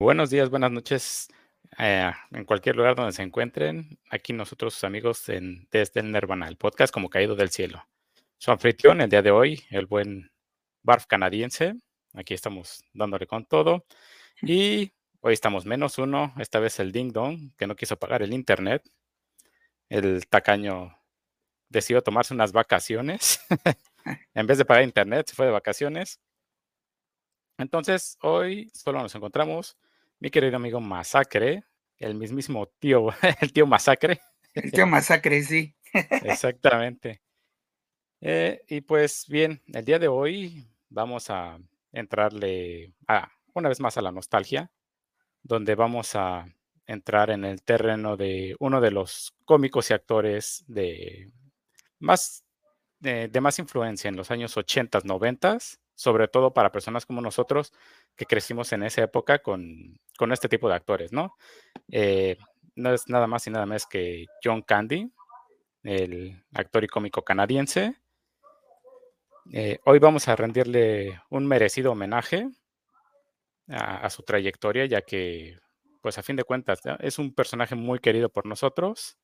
Buenos días, buenas noches, eh, en cualquier lugar donde se encuentren. Aquí nosotros, sus amigos en, desde el Nirvana, el podcast como caído del cielo. Su anfitrión el día de hoy, el buen Barf canadiense. Aquí estamos dándole con todo. Y hoy estamos menos uno, esta vez el Ding Dong, que no quiso pagar el internet. El tacaño decidió tomarse unas vacaciones. en vez de pagar internet, se fue de vacaciones. Entonces, hoy solo nos encontramos mi querido amigo Masacre, el mismísimo tío, el tío Masacre. El tío Masacre, sí. Exactamente. Eh, y pues bien, el día de hoy vamos a entrarle a, una vez más a la nostalgia, donde vamos a entrar en el terreno de uno de los cómicos y actores de más, de, de más influencia en los años 80, 90 sobre todo para personas como nosotros que crecimos en esa época con, con este tipo de actores, ¿no? Eh, no es nada más y nada más que John Candy, el actor y cómico canadiense. Eh, hoy vamos a rendirle un merecido homenaje a, a, su trayectoria, ya que, pues a fin de cuentas, es un personaje muy querido por nosotros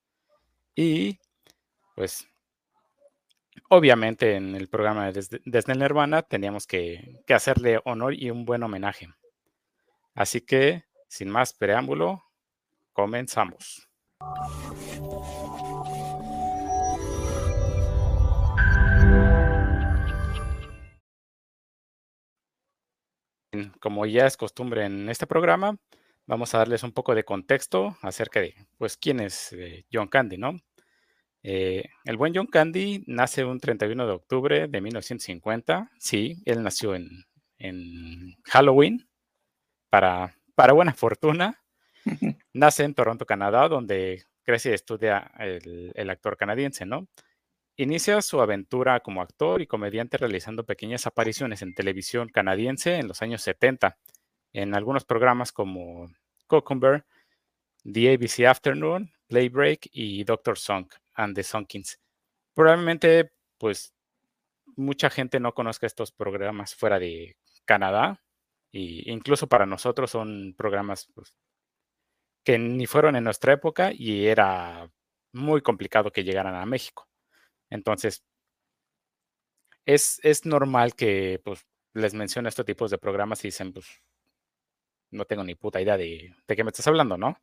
y, pues, obviamente en el programa desde, desde Nirvana teníamos que, que, hacerle honor y un buen homenaje. Así que, sin más preámbulo, comenzamos. Como ya es costumbre en este programa, vamos a darles un poco de contexto acerca de, pues, quién es eh, John Candy, ¿no? Eh, el buen John Candy nace un 31 de octubre de 1950. Sí, él nació en, en Halloween, para, para, buena fortuna. Nace en Toronto, Canadá, donde crece y estudia el, el, actor canadiense, ¿no? Inicia su aventura como actor y comediante realizando pequeñas apariciones en televisión canadiense en los años 70, en algunos programas como Cucumber, The ABC Afternoon, Playbreak y Doctor Song and the Sonkins. Probablemente, pues, mucha gente no conozca estos programas fuera de Canadá, e incluso para nosotros son programas pues, que ni fueron en nuestra época y era muy complicado que llegaran a México. Entonces, es, es normal que pues, les mencione estos tipos de programas y dicen, pues, no tengo ni puta idea de, de qué me estás hablando, ¿no?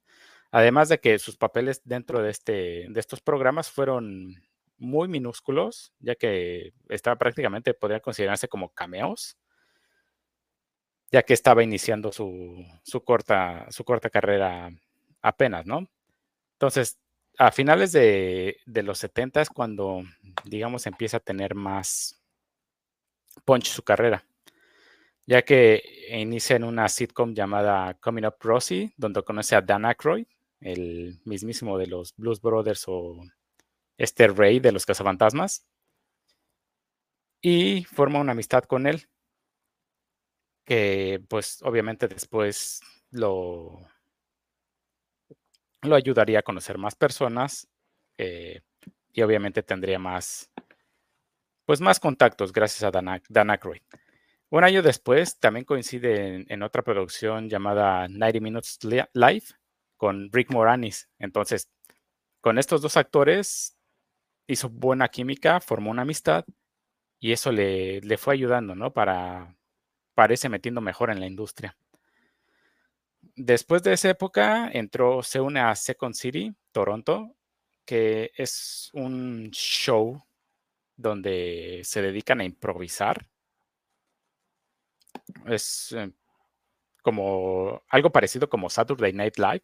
Además de que sus papeles dentro de, este, de estos programas fueron muy minúsculos, ya que estaba prácticamente, podría considerarse como cameos, ya que estaba iniciando su, su, corta, su corta carrera apenas, ¿no? Entonces, a finales de, de los 70 es cuando, digamos, empieza a tener más punch su carrera, ya que inicia en una sitcom llamada Coming Up Rosie, donde conoce a Dan Aykroyd, el mismísimo de los Blues Brothers o este rey de los cazafantasmas. Y forma una amistad con él, que pues obviamente después lo, lo ayudaría a conocer más personas eh, y obviamente tendría más, pues más contactos gracias a Dan, Dan Aykroyd. Un año después también coincide en, en, otra producción llamada 90 Minutes Live, con Rick Moranis. Entonces, con estos dos actores hizo buena química, formó una amistad y eso le, le fue ayudando, ¿no? Para, irse metiendo mejor en la industria. Después de esa época entró, se une a Second City, Toronto, que es un show donde se dedican a improvisar. Es eh, como algo parecido como Saturday Night Live,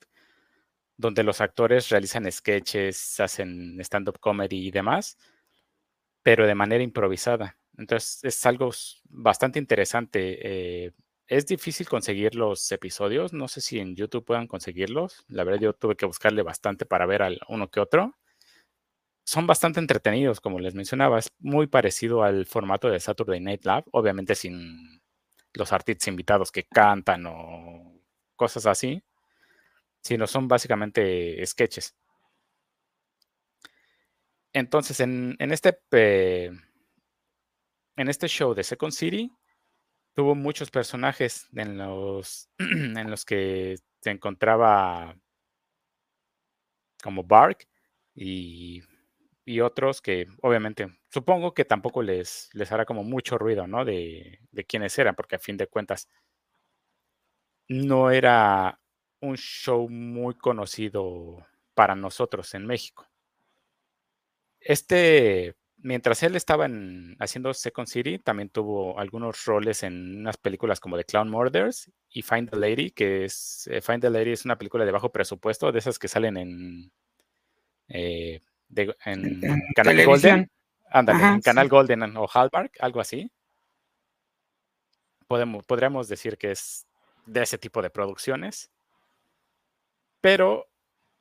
donde los actores realizan sketches, hacen stand-up comedy y demás, pero de manera improvisada. Entonces es algo bastante interesante. Eh, es difícil conseguir los episodios. No sé si en YouTube puedan conseguirlos. La verdad, yo tuve que buscarle bastante para ver al uno que otro. Son bastante entretenidos, como les mencionaba. Es muy parecido al formato de Saturday Night Live, obviamente sin los artistas invitados que cantan o cosas así sino son básicamente sketches. Entonces, en, en este, eh, en este show de Second City, tuvo muchos personajes en los, en los que se encontraba como Bark y, y otros que obviamente supongo que tampoco les, les hará como mucho ruido, ¿no? De, de quiénes eran, porque a fin de cuentas no era un show muy conocido para nosotros en México. Este, mientras él estaba en, haciendo Second City, también tuvo algunos roles en unas películas como The Clown Murders y Find the Lady, que es, eh, Find the Lady es una película de bajo presupuesto, de esas que salen en, eh, en, Canal Golden. Ándale, en Canal Golden o Hallmark, algo así. Podemos, podríamos decir que es de ese tipo de producciones. Pero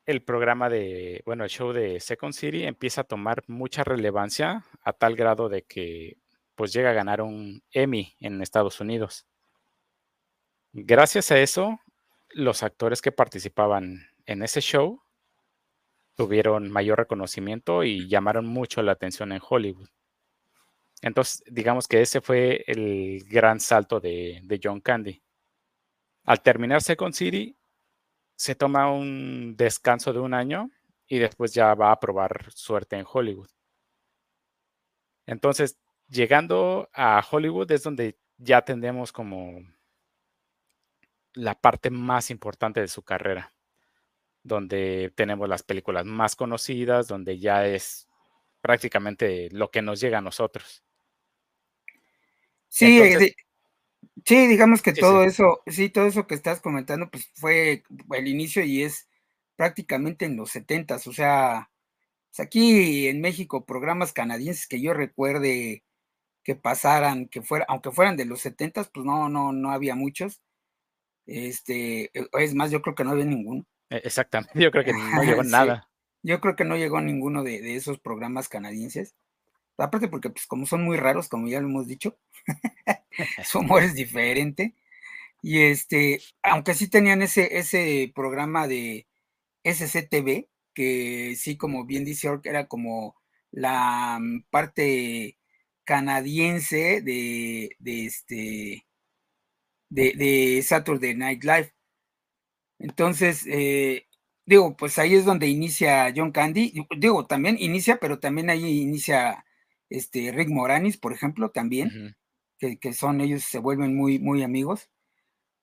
el programa de, bueno, el show de Second City empieza a tomar mucha relevancia a tal grado de que pues llega a ganar un Emmy en Estados Unidos. Gracias a eso, los actores que participaban en ese show tuvieron mayor reconocimiento y llamaron mucho la atención en Hollywood. Entonces, digamos que ese fue el gran salto de, de John Candy. Al terminar Second City, se toma un descanso de un año y después ya va a probar suerte en Hollywood. Entonces, llegando a Hollywood es donde ya tendemos como la parte más importante de su carrera, donde tenemos las películas más conocidas, donde ya es prácticamente lo que nos llega a nosotros. Sí, Sí, digamos que todo eso, sí, todo eso que estás comentando, pues fue el inicio y es prácticamente en los setentas, o sea, aquí en México programas canadienses que yo recuerde que pasaran, que fuera, aunque fueran de los setentas, pues no, no, no había muchos. Este, e, es más, yo creo que no había ninguno. E, exactamente, yo creo que no llegó nada. Yo creo que no llegó ninguno de, de esos programas canadienses. Aparte porque, pues, como son muy raros, como ya lo hemos dicho, su humor es diferente. Y este, aunque sí tenían ese, ese programa de SCTV, que sí, como bien dice Ork, era como la mm, parte canadiense de, este de, de, Saturday Night Live. Entonces, eh, digo, pues ahí es donde inicia John Candy. Digo, también inicia, pero también ahí inicia este, Rick Moranis, por ejemplo, también, que, son ellos, se vuelven muy, muy amigos.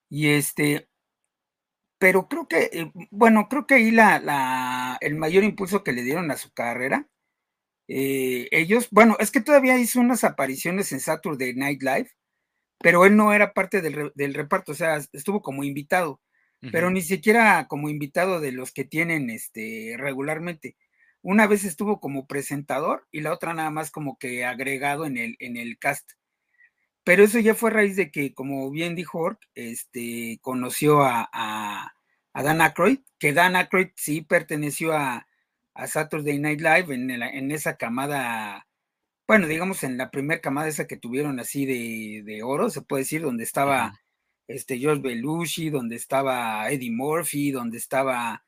Y este, pero creo que, eh, bueno, creo que ahí la, la, el mayor impulso que le dieron a su carrera, eh, ellos, bueno, es que todavía hizo unas apariciones en Saturday Night Live, pero él no era parte del, del reparto, o sea, estuvo como invitado, pero ni siquiera como invitado de los que tienen este regularmente. Una vez estuvo como presentador y la otra nada más como que agregado en el, en el cast. Pero eso ya fue a raíz de que, como bien dijo Ork, este, conoció a, a, Dan Aykroyd, que Dan Aykroyd sí perteneció a, a Saturday Night Live en, en, esa camada, bueno, digamos en la primera camada esa que tuvieron así de, de oro, se puede decir, donde estaba este George Belushi, donde estaba Eddie Murphy, donde estaba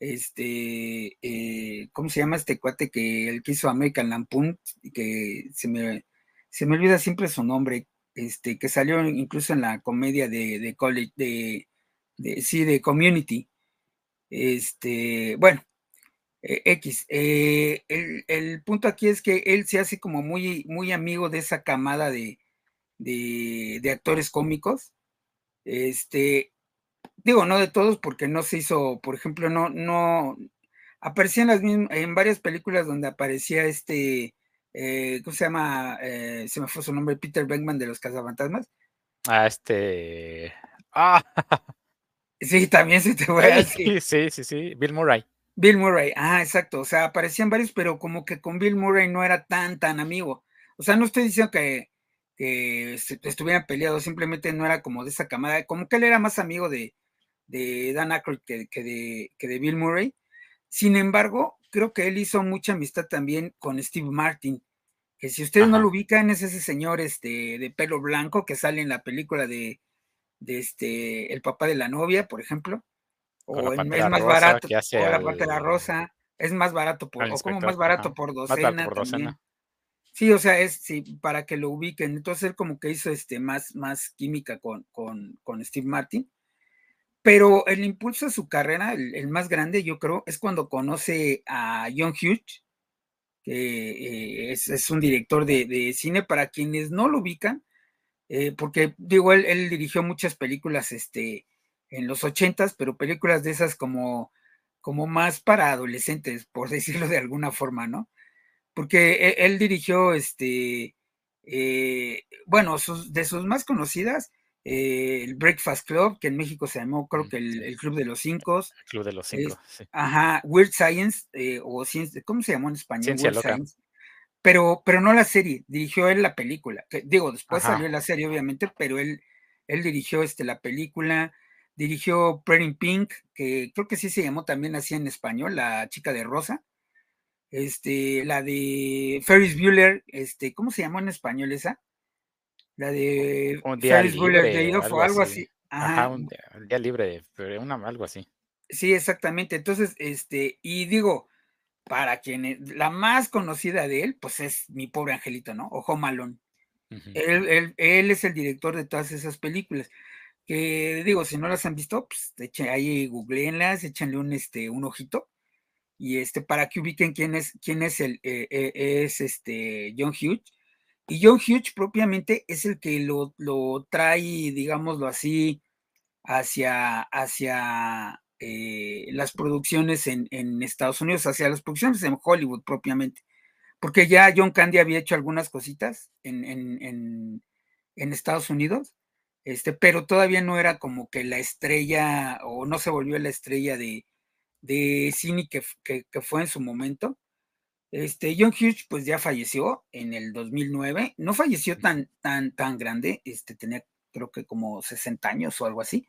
este, eh, ¿cómo se llama este cuate que el que hizo American Lampoon? Que se me, se me olvida siempre su nombre, este, que salió incluso en la comedia de, de college, de, sí, de Community. Este, bueno, eh, X. Eh, el, punto aquí es que él se hace como muy, muy amigo de esa camada de, de, de actores cómicos. Este, digo, no de todos, porque no se hizo, por ejemplo, no, no, aparecía en las mismas, en varias películas donde aparecía este, eh, ¿cómo se llama? Eh, se me fue su nombre, Peter Beckman de los Cazafantasmas. Ah, este. Ah. Sí, también se te voy a decir. Sí, sí, sí, Bill Murray. Bill Murray, ah, exacto. O sea, aparecían varios, pero como que con Bill Murray no era tan, tan amigo. O sea, no estoy diciendo que, que estuvieran peleados, simplemente no era como de esa camada, como que él era más amigo de, de Dan Aykroyd que, de, que de Bill Murray. Sin embargo, creo que él hizo mucha amistad también con Steve Martin, que si ustedes no lo ubican, es ese señor este, de pelo blanco que sale en la película de, de este, El papá de la novia, por ejemplo. O es más barato, o la parte de la rosa, es más barato por, o como más barato por docena. Sí, o sea, es sí, para que lo ubiquen. Entonces él como que hizo este más, más química con, con, con Steve Martin. Pero el impulso de su carrera, el, más grande, yo creo, es cuando conoce a John Hughes, que eh, es, un director de, cine, para quienes no lo ubican, eh, porque digo, él, dirigió muchas películas este, en los ochentas, pero películas de esas como, como más para adolescentes, por decirlo de alguna forma, ¿no? Porque él, él dirigió, este, eh, bueno, sus, de sus más conocidas, eh, el Breakfast Club, que en México se llamó, creo que el, el Club de los Cinco. El Club de los Cinco, sí. Ajá, Weird Science, eh, o Ciencia, ¿cómo se llamó en español? Ciencia Weird loca. Science. Pero, pero no la serie, dirigió él la película. Digo, después Ajá. salió la serie, obviamente, pero él, él dirigió este, la película, dirigió Pretty Pink, que creo que sí se llamó también así en español, La chica de rosa. Este, la de Ferris Bueller, este, ¿cómo se llamó en español esa? La de Un día Ferris libre, Day Off algo o algo así. así. Ajá, Ajá. un día, un día libre, pero una, algo así. Sí, exactamente. Entonces, este, y digo, para quienes, la más conocida de él, pues es Mi Pobre Angelito, ¿no? O Home Alone. Ujú. Él, él, él es el director de todas esas películas. Que digo, si no las han visto, pues echen, ahí googleenlas, échenle un, este, un ojito. Y este, para que ubiquen quién es, quién es el, eh, eh, es este John Hughes. Y John Hughes propiamente es el que lo, lo trae, digámoslo así, hacia, hacia eh, las producciones en, Estados Unidos, hacia las producciones en Hollywood propiamente. Porque ya John Candy había hecho algunas cositas en, en, en, Estados Unidos, este, pero todavía no era como que la estrella, o no se volvió la estrella de, de cine que, que, fue en su momento. Este, John Hughes pues ya falleció en el 2009, no falleció tan, tan, tan grande, este, tenía creo que como 60 años o algo así,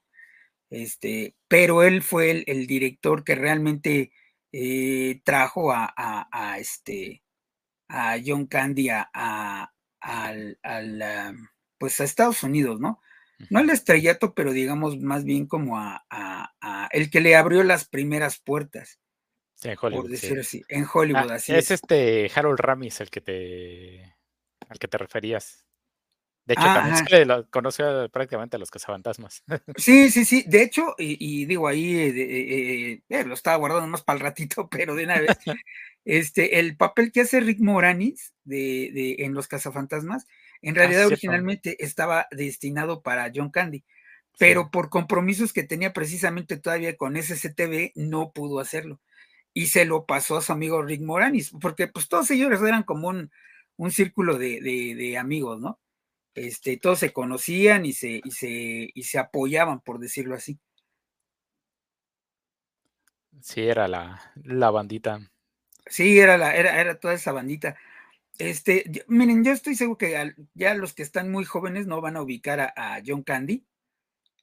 este, pero él fue el, el director que realmente eh, trajo a, a, a, este, a John Candy a, a al, al, pues a Estados Unidos, ¿no? No al estrellato, pero digamos más bien como a, el que le abrió las primeras puertas. En Hollywood. Por decir sí. así, en Hollywood, ah, así es. Es este Harold Ramis el que te al que te referías. De hecho, ah, también se conoció prácticamente a los cazafantasmas. Sí, sí, sí. De hecho, y, y digo ahí, eh, eh, eh, lo estaba guardando más para el ratito, pero de una vez, este, el papel que hace Rick Moranis de, de, en Los Cazafantasmas, en realidad ah, originalmente estaba destinado para John Candy, pero sí. por compromisos que tenía precisamente todavía con SCTV, no pudo hacerlo. Y se lo pasó a su amigo Rick Moranis, porque pues todos ellos eran como un, un círculo de, de, de amigos, ¿no? Este, todos se conocían y se, y, se, y se apoyaban, por decirlo así. Sí, era la, la bandita. Sí, era, la, era, era toda esa bandita. Este, yo, miren, yo estoy seguro que al, ya los que están muy jóvenes no van a ubicar a, a John Candy,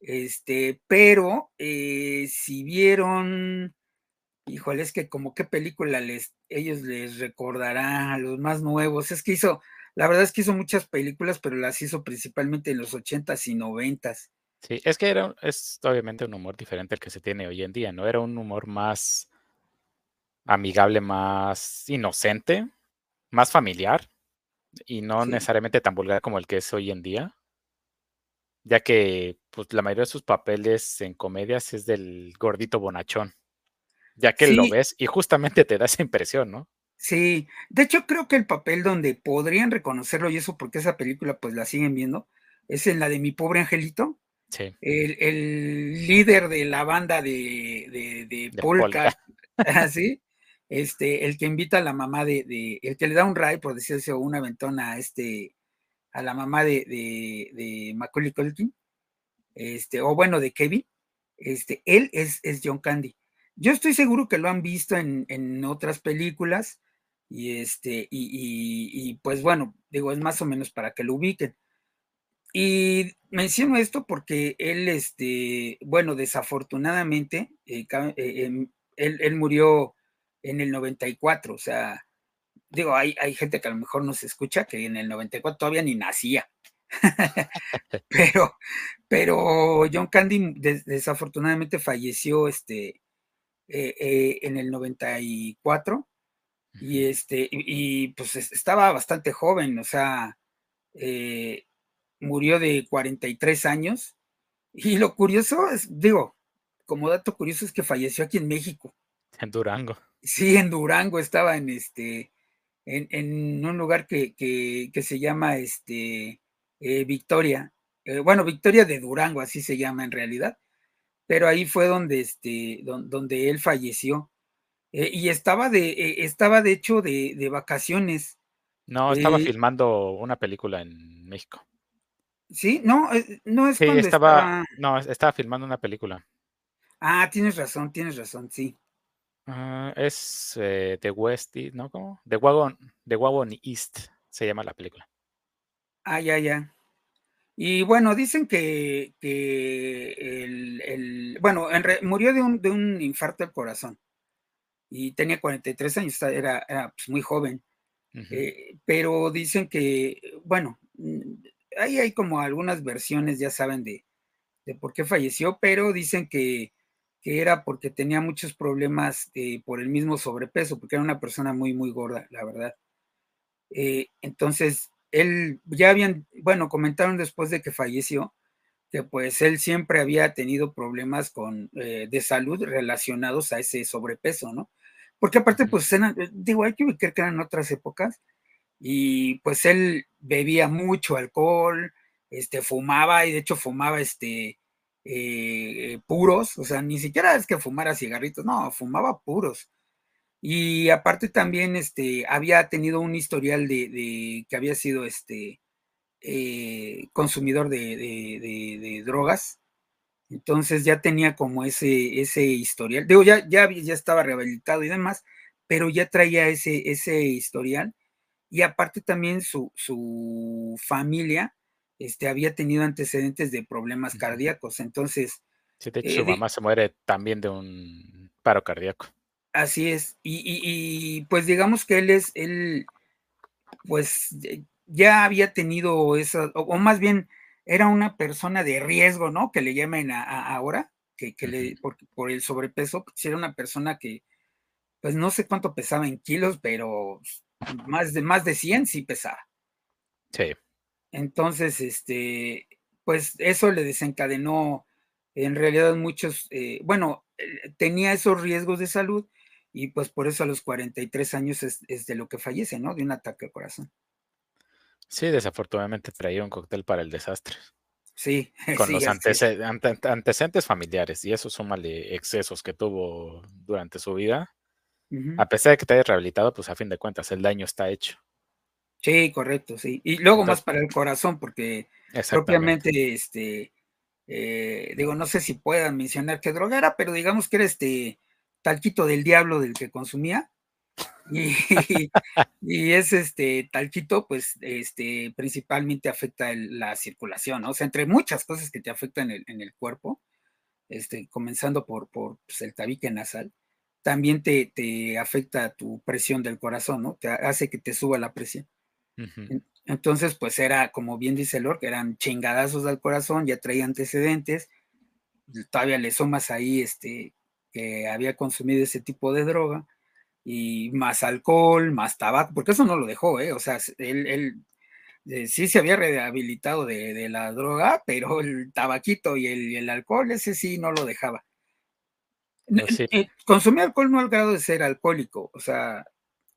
este, pero eh, si vieron, híjole, es que como qué película les, ellos les recordarán a los más nuevos, es que hizo, la verdad es que hizo muchas películas, pero las hizo principalmente en los ochentas y noventas. Sí, es que era, es obviamente un humor diferente al que se tiene hoy en día, ¿no? Era un humor más amigable, más inocente, más familiar y no Sí. necesariamente tan vulgar como el que es hoy en día, ya que pues la mayoría de sus papeles en comedias es del gordito bonachón, ya que Sí. lo ves y justamente te da esa impresión, ¿no? Sí, de hecho creo que el papel donde podrían reconocerlo y eso porque esa película pues la siguen viendo, es en la de Mi Pobre Angelito, Sí. el, el líder de la banda de, de, de, De polka, así, este, el que invita a la mamá de, de, el que le da un ray, por decirlo una ventona a este, a la mamá de, de, de Macaulay Culkin, este, o bueno, de Kevin, este, él es, es John Candy. Yo estoy seguro que lo han visto en, en otras películas, y este, y, y, y, pues bueno, digo, es más o menos para que lo ubiquen. Y menciono esto porque él, este, bueno, desafortunadamente, eh, eh, él, él, murió en el 94, o sea, digo, hay, hay gente que a lo mejor no se escucha, que en el 94 todavía ni nacía. pero, pero John Candy des, desafortunadamente falleció este, eh, eh, en el 94 Y este, y, pues estaba bastante joven, o sea, eh, murió de 43 años. Y lo curioso es, digo, como dato curioso es que falleció aquí en México. En Durango. Sí, en Durango estaba en este, en, un lugar que, se llama este, Victoria. Bueno, Victoria de Durango, así se llama en realidad. Pero ahí fue donde, este, donde, él falleció. Eh, y estaba de, estaba de hecho de, vacaciones. No, estaba filmando una película en México. Sí, no, no es sí, estaba, no, estaba filmando una película. Ah, tienes razón, tienes razón, sí. Ah, es eh, The West, ¿no? ¿Cómo? The Wagon, The Wagon East se llama la película. Ah, ya, ya. Y bueno, dicen que, el, bueno, murió de un, de un, infarto al corazón y tenía 43 años, era, era pues, muy joven. Eh, pero dicen que, bueno, mm, ahí hay como algunas versiones, ya saben, de, de por qué falleció, pero dicen que que era porque tenía muchos problemas eh, por el mismo sobrepeso, porque era una persona muy, muy gorda, la verdad. Eh, entonces, él ya habían, bueno, comentaron después de que falleció, que pues él siempre había tenido problemas con, eh, de salud relacionados a ese sobrepeso, ¿no? Porque aparte, pues, digo, hay que ver que eran otras épocas, y pues él bebía mucho alcohol, este, fumaba, y de hecho fumaba, este, eh, puros, o sea, ni siquiera es que fumara cigarritos, no, fumaba puros. Y aparte también este, había tenido un historial de, que había sido este, eh, consumidor de, drogas. Entonces ya tenía como ese, ese historial. Digo, ya, ya, ya estaba rehabilitado y demás, pero ya traía ese, ese historial. Y aparte también su, su familia este, había tenido antecedentes de problemas cardíacos. Entonces. Sí, de hecho, su mamá se muere también de un paro cardíaco. Así es. Y, pues digamos que él es, él, pues ya había tenido eso, o, más bien era una persona de riesgo, ¿no? Que le llaman ahora, que, le, por, por, el sobrepeso, si pues, era una persona que, pues no sé cuánto pesaba en kilos, pero más de, más de 100 sí pesaba. Sí. Entonces, este, pues eso le desencadenó en realidad muchos, eh, bueno, eh, tenía esos riesgos de salud y pues por eso a los 43 años es, de lo que fallece, ¿no? De un ataque al corazón. Sí, desafortunadamente traía un cóctel para el desastre. Sí. Con los antecedentes familiares y eso súmale excesos que tuvo durante su vida. A pesar de que te haya rehabilitado, pues a fin de cuentas el daño está hecho. Sí, correcto, sí. Y luego más para el corazón, porque propiamente, este, eh, digo, no sé si puedan mencionar qué droga era, pero digamos que era este talquito del diablo del que consumía. Y, y es este talquito, pues, este, principalmente afecta la circulación, ¿no? O sea, entre muchas cosas que te afectan en el, en el cuerpo, este, comenzando por, por pues, el tabique nasal, también te, te afecta tu presión del corazón, ¿no? Te hace que te suba la presión. Entonces, pues era, como bien dice Lord, que eran chingadazos al corazón, ya traía antecedentes, todavía le sumas ahí este, que había consumido ese tipo de droga, y más alcohol, más tabaco, porque eso no lo dejó, ¿eh? O sea, él, él eh, sí se había rehabilitado de, la droga, pero el tabaquito y el, alcohol, ese sí no lo dejaba. Pues eh, alcohol no al grado de ser alcohólico, o sea,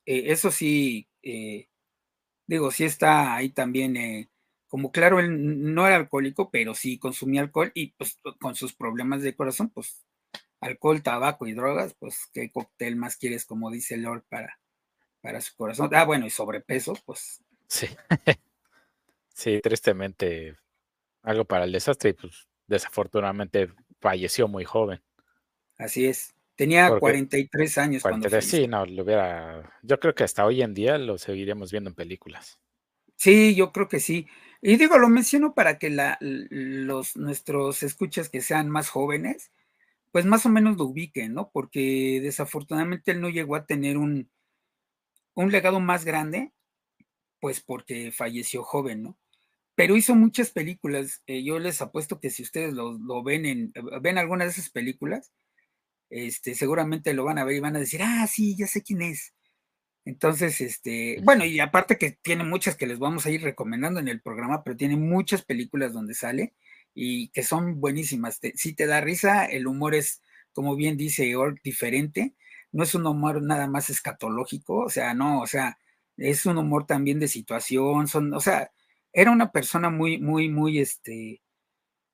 eh, eso sí, digo, sí está ahí también, como claro, él no era alcohólico, pero sí consumía alcohol y pues con sus problemas de corazón, pues alcohol, tabaco y drogas, pues qué cóctel más quieres, como dice Lord, para, para su corazón. Ah, bueno, y sobrepeso, pues. Sí. sí, tristemente algo para el desastre y pues desafortunadamente falleció muy joven. Así es. Tenía 43 años cuando Sí, no, lo hubiera. Yo creo que hasta hoy en día lo seguiríamos viendo en películas. Sí, yo creo que sí. Y digo, lo menciono para que la, los, nuestros escuchas que sean más jóvenes, pues más o menos lo ubiquen, ¿no? Porque desafortunadamente él no llegó a tener un, un legado más grande, pues porque falleció joven, ¿no? Pero hizo muchas películas. Eh, yo les apuesto que si ustedes lo, lo ven en, ven alguna de esas películas, este, seguramente lo van a ver y van a decir, ah, sí, ya sé quién es. Entonces, este, bueno, y aparte que tiene muchas que les vamos a ir recomendando en el programa, pero tiene muchas películas donde sale y que son buenísimas. si te da risa, el humor es, como bien dice Ork, diferente. No es un humor nada más escatológico, o sea, no, o sea, es un humor también de situación, son, o sea, era una persona muy, muy, muy, este,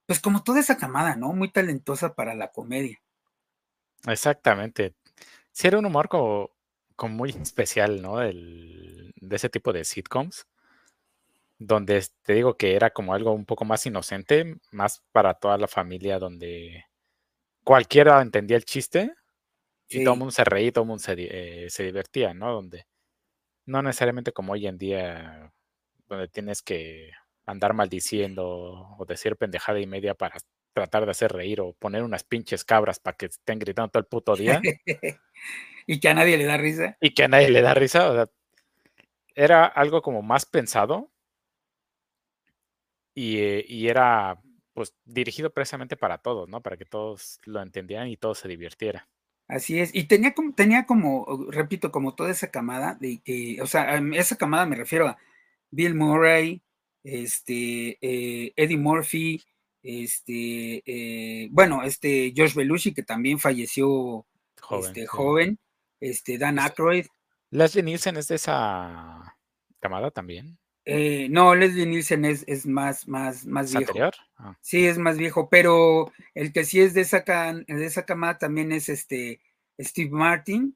pues como toda esa camada, ¿no? Muy talentosa para la comedia. Exactamente. Sí, era un humor como, muy especial, ¿no? de ese tipo de sitcoms, donde te digo que era como algo un poco más inocente, más para toda la familia, donde cualquiera entendía el chiste y todo el mundo se reía, todo el mundo se, eh, se divertía, ¿no? Donde no necesariamente como hoy en día, donde tienes que andar maldiciendo o decir pendejada y media para tratar de hacer reír o poner unas pinches cabras para que estén gritando todo el puto día. y que a nadie le da risa. Y que a nadie le da risa. O sea, era algo como más pensado y, eh, y, era pues dirigido precisamente para todos, ¿no? Para que todos lo entendieran y todos se divirtieran. Así es, y tenía como, tenía como, repito, como toda esa camada de que, o sea, esa camada me refiero a Bill Murray, este, eh, Eddie Murphy, este, eh, bueno, este, Josh Belushi, que también falleció joven, este, joven este, Dan Aykroyd. ¿Leslie Nielsen es de esa camada también? Eh, no, Leslie Nielsen es, es más, más, más viejo. anterior? Ah. Sí, es más viejo, pero el que sí es de esa, de esa camada también es este Steve Martin,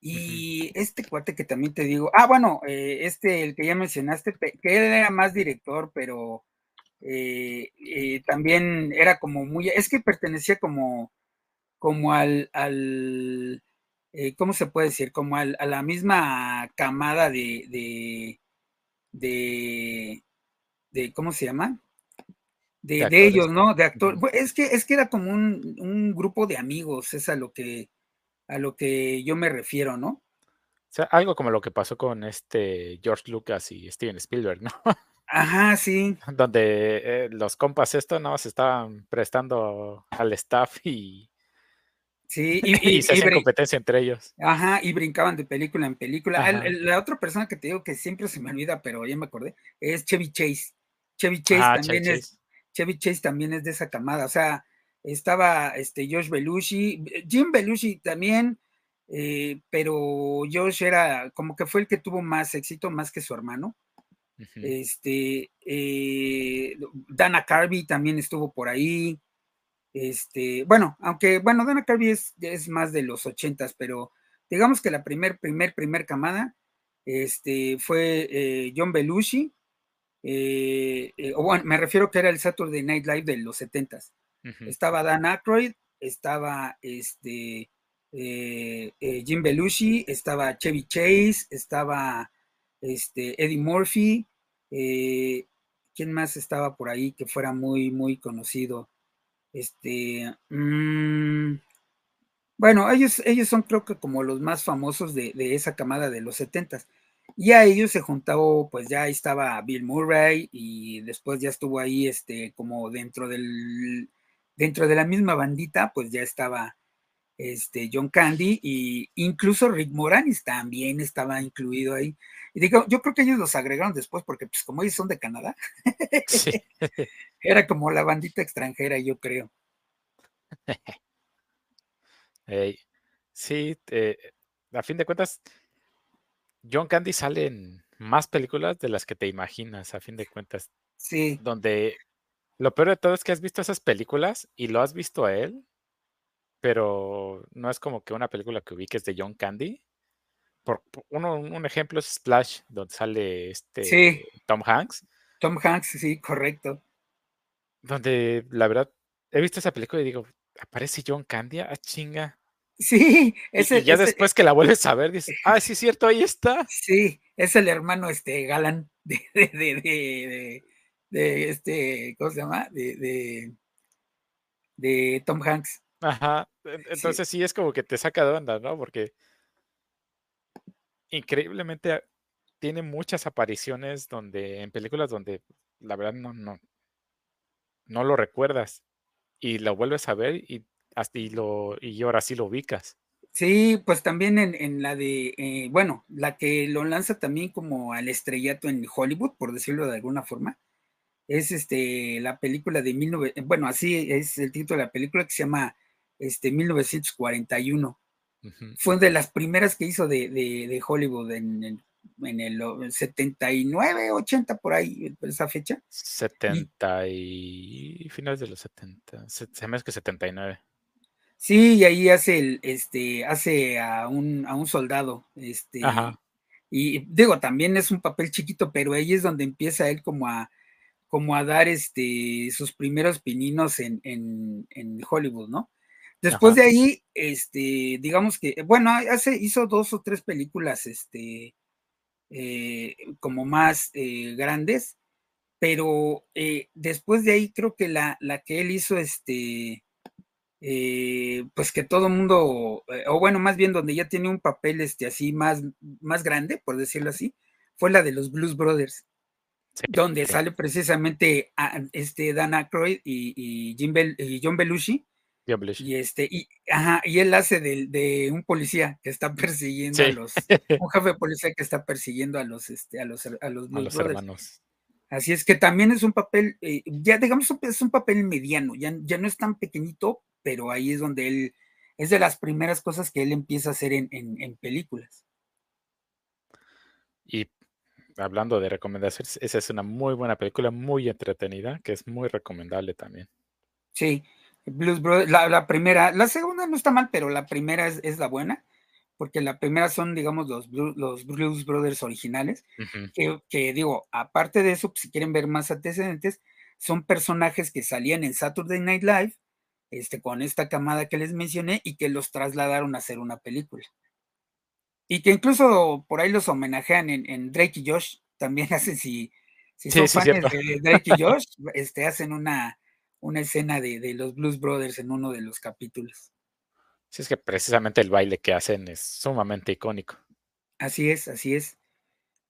y este cuate que también te digo, ah, bueno, eh, este, el que ya mencionaste, que él era más director, pero eh, eh, también era como muy, es que pertenecía como, como al, al ¿cómo se puede decir? Como al, a la misma camada de, de, de, de ¿cómo se llama? De, de, ellos, ¿no? De actor. Es que, es que era como un, un grupo de amigos, es a lo que, a lo que yo me refiero, ¿no? O sea, algo como lo que pasó con este George Lucas y Steven Spielberg, ¿no? Ajá, sí. Donde eh, los compas esto nada más estaban prestando al staff y, Sí, y, se hacían competencia entre ellos. Ajá, y brincaban de película en película. la otra persona que te digo que siempre se me olvida, pero ya me acordé, es Chevy Chase. Chevy Chase ah, también es, Chevy Chase también es de esa camada. O sea, estaba este Josh Belushi, Jim Belushi también, eh, pero Josh era como que fue el que tuvo más éxito, más que su hermano. Este, eh, Dana Carvey también estuvo por ahí. Este, bueno, aunque, bueno, Dana Carvey es, es más de los ochentas, pero digamos que la primer, primer, primer camada este, fue eh, John Belushi, o bueno, me refiero que era el Saturday Night Live de los setentas. Estaba Dan Aykroyd, estaba este, eh, eh, Jim Belushi, estaba Chevy Chase, estaba este, Eddie Murphy. Eh, ¿Quién más estaba por ahí que fuera muy, muy conocido? Este. Mm, bueno, ellos, ellos son creo que como los más famosos de, de esa camada de los setentas. Y a ellos se juntó, pues ya estaba Bill Murray y después ya estuvo ahí, este, como dentro del dentro de la misma bandita, pues ya estaba este, John Candy y incluso Rick Moranis también estaba incluido ahí. Y digo, yo creo que ellos los agregaron después porque pues como ellos son de Canadá, era como la bandita extranjera, yo creo. sí, a fin de cuentas, John Candy sale en más películas de las que te imaginas, a fin de cuentas. Sí. Donde lo peor de todo es que has visto esas películas y lo has visto a él, pero no es como que una película que ubiques de John Candy. Por, uno, un ejemplo es Splash, donde sale este Tom Hanks. Tom Hanks, sí, correcto. Donde la verdad he visto esa película y digo, aparece John Candy, ah, chinga. Sí, ese, y ya después que la vuelves a ver, dices, ah, sí, es cierto, ahí está. Sí, es el hermano este galán de, de, de este, ¿cómo se llama? De, de, Tom Hanks. Ajá, entonces sí. es como que te saca de onda, ¿no? Porque increíblemente tiene muchas apariciones donde, en películas donde la verdad no, no, no lo recuerdas y lo vuelves a ver y hasta y lo, y ahora sí lo ubicas. Sí, pues también en, la de, eh, bueno, la que lo lanza también como al estrellato en Hollywood, por decirlo de alguna forma, es este, la película de 19, bueno, así es el título de la película que se llama este, 1941. Fue de las primeras que hizo de, Hollywood en, el 79, 80, por ahí, esa fecha. 70 y, finales de los 70, se me hace que 79. Sí, y ahí hace el, este, hace a un, a un soldado, este, y digo, también es un papel chiquito, pero ahí es donde empieza él como a, como a dar este, sus primeros pininos en, en, en Hollywood, ¿no? Después de ahí, este, digamos que, bueno, hace, hizo dos o tres películas, este, eh, como más eh, grandes, pero eh, después de ahí creo que la, la que él hizo, este, pues que todo el mundo, o bueno, más bien donde ya tiene un papel este, así más, más grande, por decirlo así, fue la de los Blues Brothers, donde sale precisamente a, este Dan Aykroyd y, Jim y John Belushi. Y este, y, ajá, y él hace de, un policía que está persiguiendo a los, un jefe de policía que está persiguiendo a los, este, a los, a los Brothers. Hermanos. Así es que también es un papel, eh, ya digamos, es un papel mediano, ya, ya no es tan pequeñito, pero ahí es donde él, es de las primeras cosas que él empieza a hacer en, películas. Y hablando de recomendaciones, esa es una muy buena película, muy entretenida, que es muy recomendable también. Sí, Blues Brothers, la, primera, la segunda no está mal, pero la primera es, la buena, porque la primera son, digamos, los, los Blues Brothers originales, que, que, digo, aparte de eso, pues, si quieren ver más antecedentes, son personajes que salían en Saturday Night Live este, con esta camada que les mencioné y que los trasladaron a hacer una película. Y que incluso por ahí los homenajean en, Drake y Josh, también hacen, si, si son fans de Drake y Josh, este, hacen una, una escena de, los Blues Brothers en uno de los capítulos. Sí, es que precisamente el baile que hacen es sumamente icónico. Así es, así es.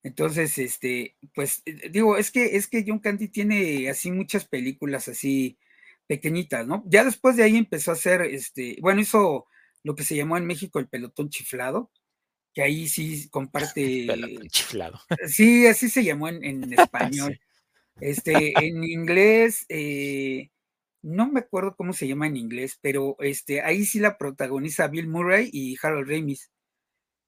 Entonces, este, pues eh, digo, es que es que John Candy tiene así muchas películas así pequeñitas, ¿no? Ya después de ahí empezó a hacer, este, bueno, hizo lo que se llamó en México el pelotón chiflado, que ahí sí comparte. pelotón chiflado. Sí, así se llamó en, español. Este, en inglés, eh, no me acuerdo cómo se llama en inglés, pero este, ahí sí la protagoniza Bill Murray y Harold Ramis.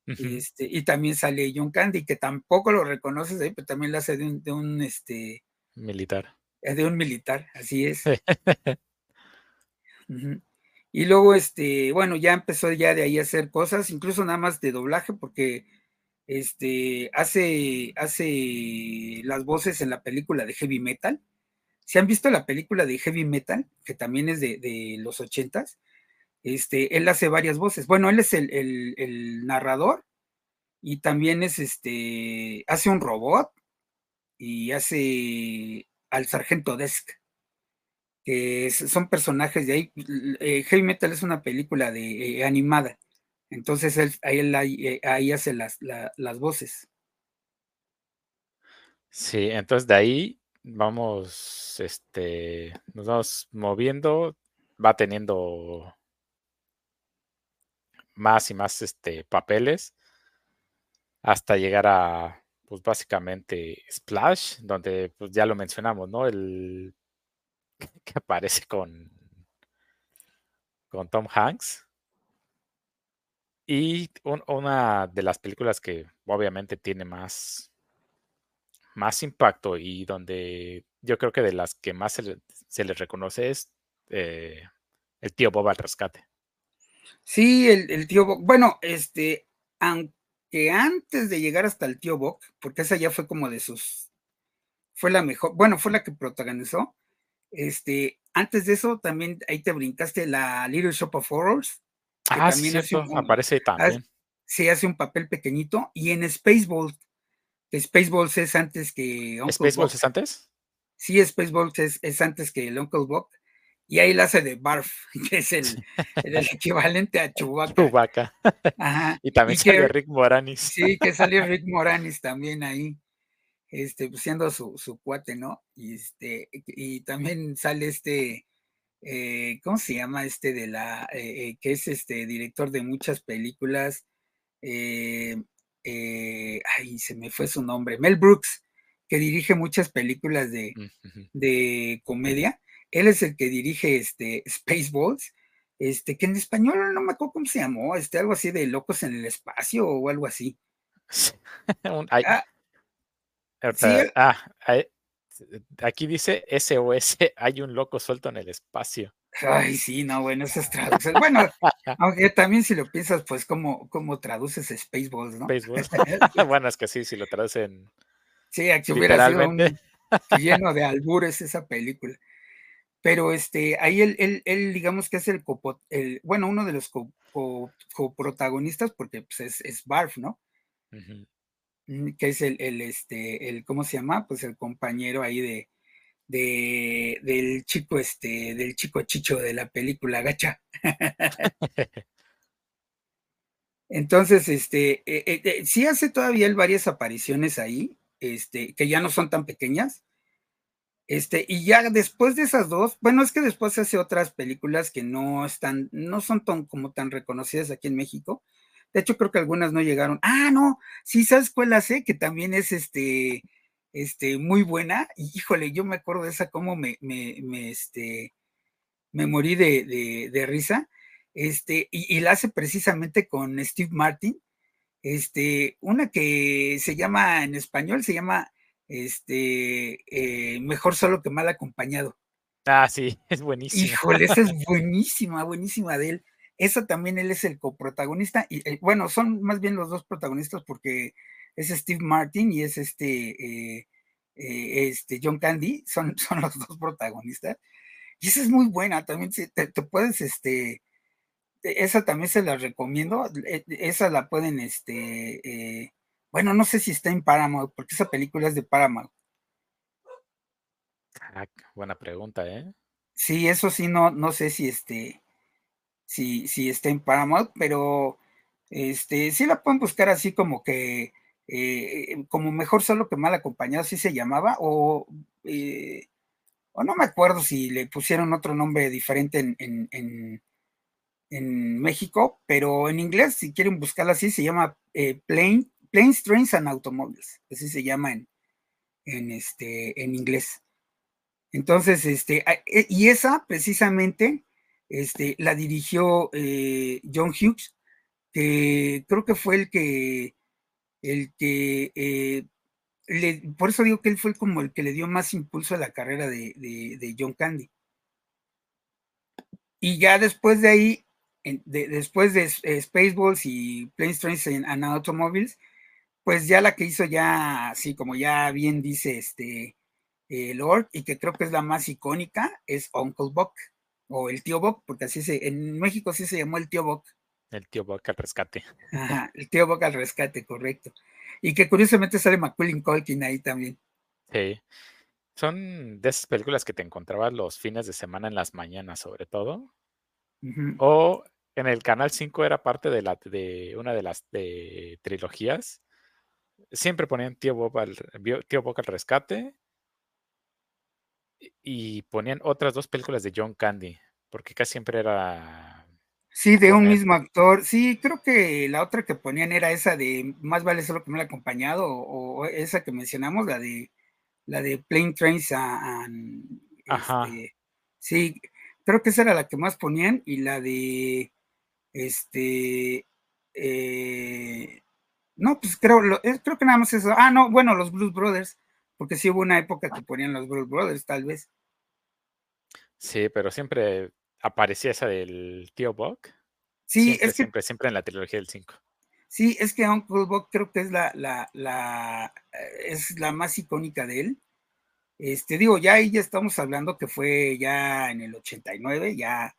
este, y también sale John Candy, que tampoco lo reconoces ahí, pero también la hace de un, de un este, militar es de un militar, así es. Y luego, este, bueno, ya empezó ya de ahí a hacer cosas, incluso nada más de doblaje, porque este, hace, hace las voces en la película de Heavy Metal. Si han visto la película de Heavy Metal, que también es de, los ochentas, este, él hace varias voces. Bueno, él es el, el, narrador y también es este, hace un robot y hace al sargento Desk, que son personajes de ahí. Eh, Heavy Metal es una película de eh, animada, entonces él, ahí, eh, ahí, hace las, las voces. Sí, entonces de ahí vamos, este, nos vamos moviendo, va teniendo más y más este, papeles hasta llegar a pues básicamente Splash, donde pues ya lo mencionamos, ¿no? El que aparece con, con Tom Hanks. Y una de las películas que obviamente tiene más, más impacto y donde yo creo que de las que más se le, reconoce es eh, el tío Bob al rescate. Sí, el, el tío Bob. Bueno, este, aunque que antes de llegar hasta el tío Bob, porque esa ya fue como de sus, fue la mejor, bueno, fue la que protagonizó. Este, antes de eso también ahí te brincaste la Little Shop of Horrors. ah, también aparece ahí también. Sí, hace un papel pequeñito. Y en Spaceballs, Spaceballs es antes que Uncle ¿Spaceballs es antes? Sí, Spaceballs es, es antes que el Uncle Bob y ahí la hace de Barf, que es el, equivalente a Chewbacca. Chewbacca. Ajá. Y también sale Rick Moranis. Sí, que salió Rick Moranis también ahí, este, pues, siendo su, su cuate, ¿no? Y este, y también sale este, eh, ¿cómo se llama este de la, que es este director de muchas películas? Ay, se me fue su nombre, Mel Brooks, que dirige muchas películas de, de comedia. Él es el que dirige este Spaceballs, este, que en español no me acuerdo cómo se llamó, este, algo así de locos en el espacio o algo así. ah, ah aquí dice SOS, hay un loco suelto en el espacio. Ay, sí, no, bueno, eso es traducción. Bueno, aunque también si lo piensas, pues, ¿cómo, cómo traduces Spaceballs, no? Spaceballs. bueno, es que sí, si lo traducen. Sí, aquí hubiera sido un, lleno de albures esa película. Pero este, ahí él, él, digamos que es el, el bueno, uno de los coprotagonistas, porque pues, es, es Barf, ¿no? Mm, que es el, el, este, el, ¿cómo se llama? Pues el compañero ahí de, de, del chico, este, del chico chicho de la película Gacha. Entonces, este, eh, eh, eh, sí hace todavía él varias apariciones ahí, este, que ya no son tan pequeñas. Este, y ya después de esas dos, bueno, es que después hace otras películas que no están, no son tan, como tan reconocidas aquí en México, de hecho, creo que algunas no llegaron. Ah, no, sí, ¿sabes cuál sé? Que también es este, este, muy buena. Y híjole, yo me acuerdo de esa, cómo me, me, me este, me morí de, de, risa. Este, y, la hace precisamente con Steve Martin. Este, una que se llama en español, se llama este, eh, Mejor solo que mal acompañado. Ah, sí, es buenísima. Híjole, esa es buenísima, buenísima de él. Esa también él es el coprotagonista, y eh, bueno, son más bien los dos protagonistas porque es Steve Martin y es este, eh, eh, este John Candy, son, son los dos protagonistas. Y esa es muy buena, también te, puedes, este, esa también se la recomiendo, esa la pueden, este, bueno, no sé si está en Paramount, porque esa película es de Paramount. Ah, buena pregunta, ¿eh? Sí, eso sí, no, no sé si este, si, si está en Paramount, pero este, sí la pueden buscar así como que, eh, como mejor solo que mal acompañado, así se llamaba, o, eh, o no me acuerdo si le pusieron otro nombre diferente en, en, México, pero en inglés, si quieren buscarla así, se llama eh, Plane, Planes, Trains and Automobiles, así se llama en, en, este, en inglés. Entonces, este, y esa precisamente este, la dirigió eh, John Hughes, que creo que fue el que, el que, eh, por eso digo que él fue como el que le dio más impulso a la carrera de, John Candy. Y ya después de ahí, después de eh, Spaceballs y Planes, Trains and Automobiles, pues ya la que hizo ya, así como ya bien dice este Lord, y que creo que es la más icónica, es Uncle Buck o el tío Boc, porque así se, en México sí se llamó el tío Boc. El tío Boc al rescate. Ajá, el tío Boc al rescate, correcto. Y que curiosamente sale Macaulay Culkin ahí también. Sí. Son de esas películas que te encontrabas los fines de semana en las mañanas, sobre todo. O en el Canal 5 era parte de, la, de una de las trilogías. Siempre ponían Tío Bob al, Tío Boc al rescate y ponían otras dos películas de John Candy, porque casi siempre era... Sí, de un mismo actor. Sí, creo que la otra que ponían era esa de Más vale solo que me haya acompañado, o, esa que mencionamos, la de la de Plane Trains and, Ajá. Este, sí, creo que esa era la que más ponían, y la de este eh, no, pues creo, creo que nada más eso. Ah, no, bueno, los Blues Brothers porque sí hubo una época que ponían los Blues Brothers, tal vez. Sí, pero siempre aparecía esa del tío Buck. Sí, siempre, es que, siempre, siempre en la trilogía del 5. Sí, es que Uncle Buck creo que es la, la, la, eh, es la más icónica de él. Este, digo, ya ahí ya estamos hablando que fue ya en el 89, ya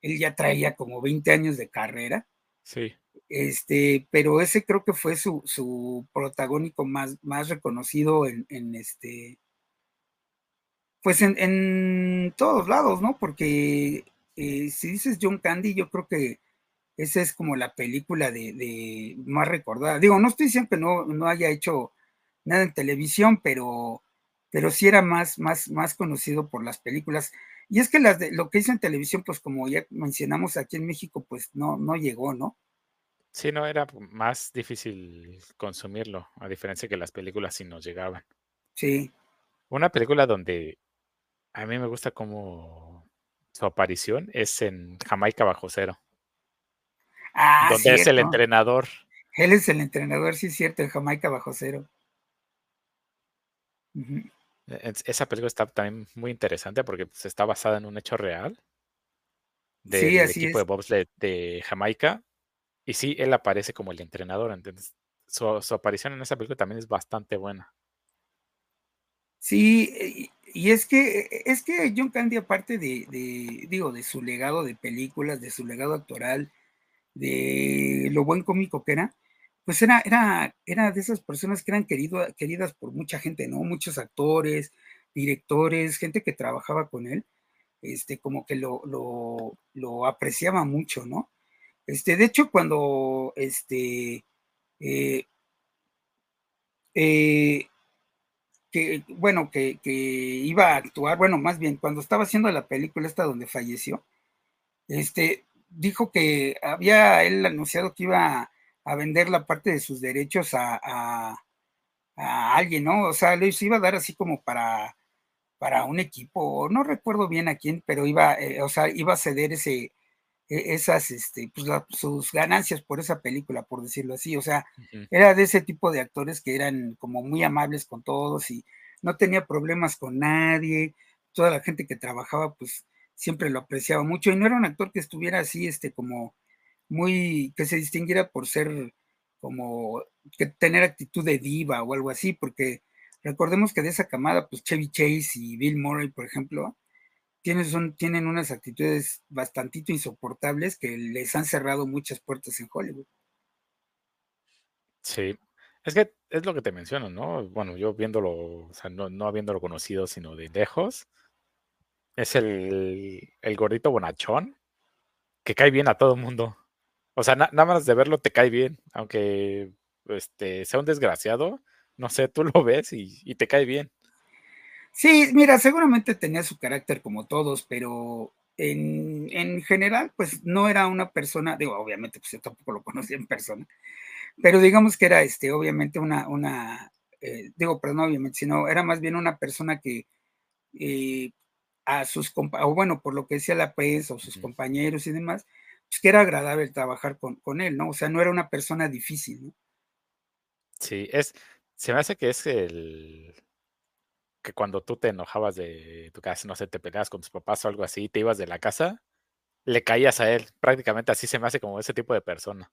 él ya traía como 20 años de carrera. Sí. Este, pero ese creo que fue su, su protagónico más, más reconocido en, este, pues en, todos lados, ¿no? Porque eh, si dices John Candy, yo creo que esa es como la película de, más recordada. Digo, no estoy diciendo que no, no, haya hecho nada en televisión, pero, pero sí era más, más, más conocido por las películas. Y es que las de, lo que hizo en televisión, pues como ya mencionamos aquí en México, pues no, no llegó, ¿no? Sí, no, era más difícil consumirlo, a diferencia que las películas sí nos llegaban. Sí. Una película donde a mí me gusta como su aparición es en Jamaica bajo cero. Ah, donde es el entrenador. Él es el entrenador, sí es cierto, en Jamaica bajo cero. E, esa película está también muy interesante porque pues, está basada en un hecho real del equipo de bobsled de Jamaica. Y sí, él aparece como el entrenador. Entonces, su, aparición en esa película también es bastante buena. Sí, y es que es que John Candy, aparte de, de, digo, de su legado de películas, de su legado actoral, de lo buen cómico que era, pues era, era, era de esas personas que eran querido, queridas por mucha gente, ¿no? Muchos actores, directores, gente que trabajaba con él, este, como que lo, lo, lo apreciaba mucho, ¿no? Este, de hecho, cuando este, eh, eh, que, bueno, que, que, iba a actuar, bueno, más bien, cuando estaba haciendo la película esta donde falleció, este, dijo que había él anunciado que iba a vender la parte de sus derechos a, alguien, ¿no? O sea, les iba a dar así como para, para un equipo, no recuerdo bien a quién, pero iba, eh, o sea, iba a ceder ese, esas, este, pues sus ganancias por esa película, por decirlo así. O sea, era de ese tipo de actores que eran como muy amables con todos y no tenía problemas con nadie. Toda la gente que trabajaba, pues siempre lo apreciaba mucho y no era un actor que estuviera así, este, como muy, que se distinguiera por ser como, que tener actitud de diva o algo así, porque recordemos que de esa camada, pues Chevy Chase y Bill Murray, por ejemplo, tienen, son, tienen unas actitudes bastantito insoportables que les han cerrado muchas puertas en Hollywood. Sí, es que es lo que te menciono, ¿no? Bueno, yo viéndolo, o sea, no, no habiéndolo conocido, sino de lejos, es el, el gordito bonachón que cae bien a todo mundo. O sea, nada más de verlo te cae bien, aunque este, sea un desgraciado, no sé, tú lo ves y, te cae bien. Sí, mira, seguramente tenía su carácter como todos, pero en, en, general, pues no era una persona, digo, obviamente, pues yo tampoco lo conocía en persona, pero digamos que era, este, obviamente una, una eh, digo, pero no obviamente, sino era más bien una persona que eh, a sus, o bueno, por lo que decía la prensa o sus compañeros y demás, pues, que era agradable trabajar con, con, él, ¿no? O sea, no era una persona difícil, ¿no? Sí, es, se me hace que es el, que cuando tú te enojabas de tu casa, no sé, te peleabas con tus papás o algo así, te ibas de la casa, le caías a él, prácticamente así se me hace como ese tipo de persona.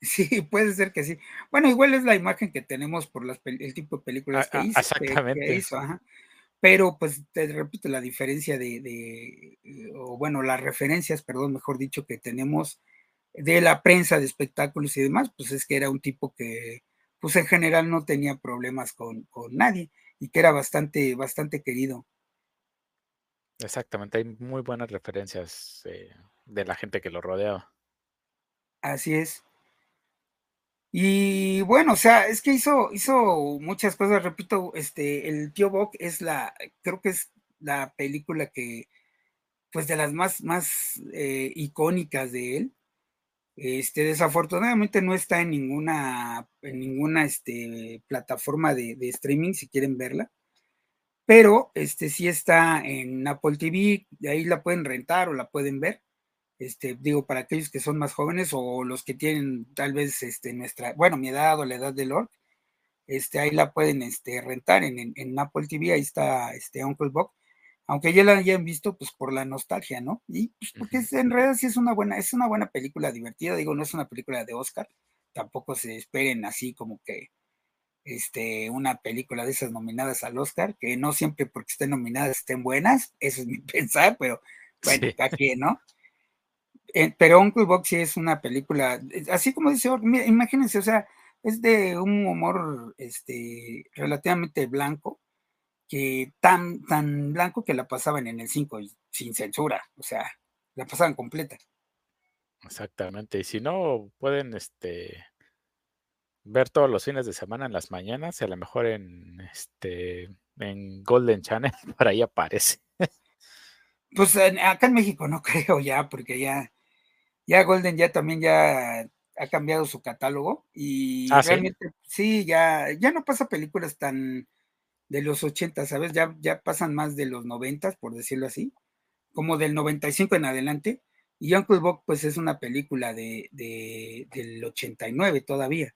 Sí, puede ser que sí. Bueno, igual es la imagen que tenemos por las, el tipo de películas que, hizo, exactamente. hizo. Pero, pues, te repito, la diferencia de, de, o bueno, las referencias, perdón, mejor dicho, que tenemos de la prensa de espectáculos y demás, pues es que era un tipo que, pues en general no tenía problemas con, con nadie y que era bastante, bastante querido. Exactamente, hay muy buenas referencias eh, de la gente que lo rodeaba. Así es. Y bueno, o sea, es que hizo, hizo muchas cosas, repito, este, el tío Bock es la, creo que es la película que, pues de las más, más eh, icónicas de él. Este, desafortunadamente no está en ninguna, en ninguna este, plataforma de, streaming si quieren verla, pero este, sí está en Apple TV, de ahí la pueden rentar o la pueden ver este, digo, para aquellos que son más jóvenes o los que tienen tal vez este, nuestra, bueno, mi edad o la edad de Lord, este, ahí la pueden este, rentar en, en, Apple TV, ahí está este Uncle Bob, aunque ya la hayan visto pues por la nostalgia, ¿no? Y pues porque en realidad sí es una buena, es una buena película divertida, digo, no es una película de Oscar, tampoco se esperen así como que este, una película de esas nominadas al Oscar, que no siempre porque estén nominadas estén buenas, eso es mi pensar, pero bueno, aquí, ¿no? Eh, pero Uncle Buck sí es una película, así como dice, imagínense, o sea, es de un humor este, relativamente blanco, que tan, tan blanco que la pasaban en el 5 sin censura, o sea, la pasaban completa. Exactamente, y si no, pueden este, ver todos los fines de semana en las mañanas, y a lo mejor en, este, en Golden Channel, por ahí aparece. Pues acá en México no creo ya, porque ya, ya Golden ya también ya ha cambiado su catálogo y Ah, ¿sí? realmente sí, ya, ya no pasa películas tan de los 80, ¿sabes? Ya, ya pasan más de los 90, por decirlo así, como del 95 en adelante. Y Uncle Buck, pues es una película de, de, del 89 todavía.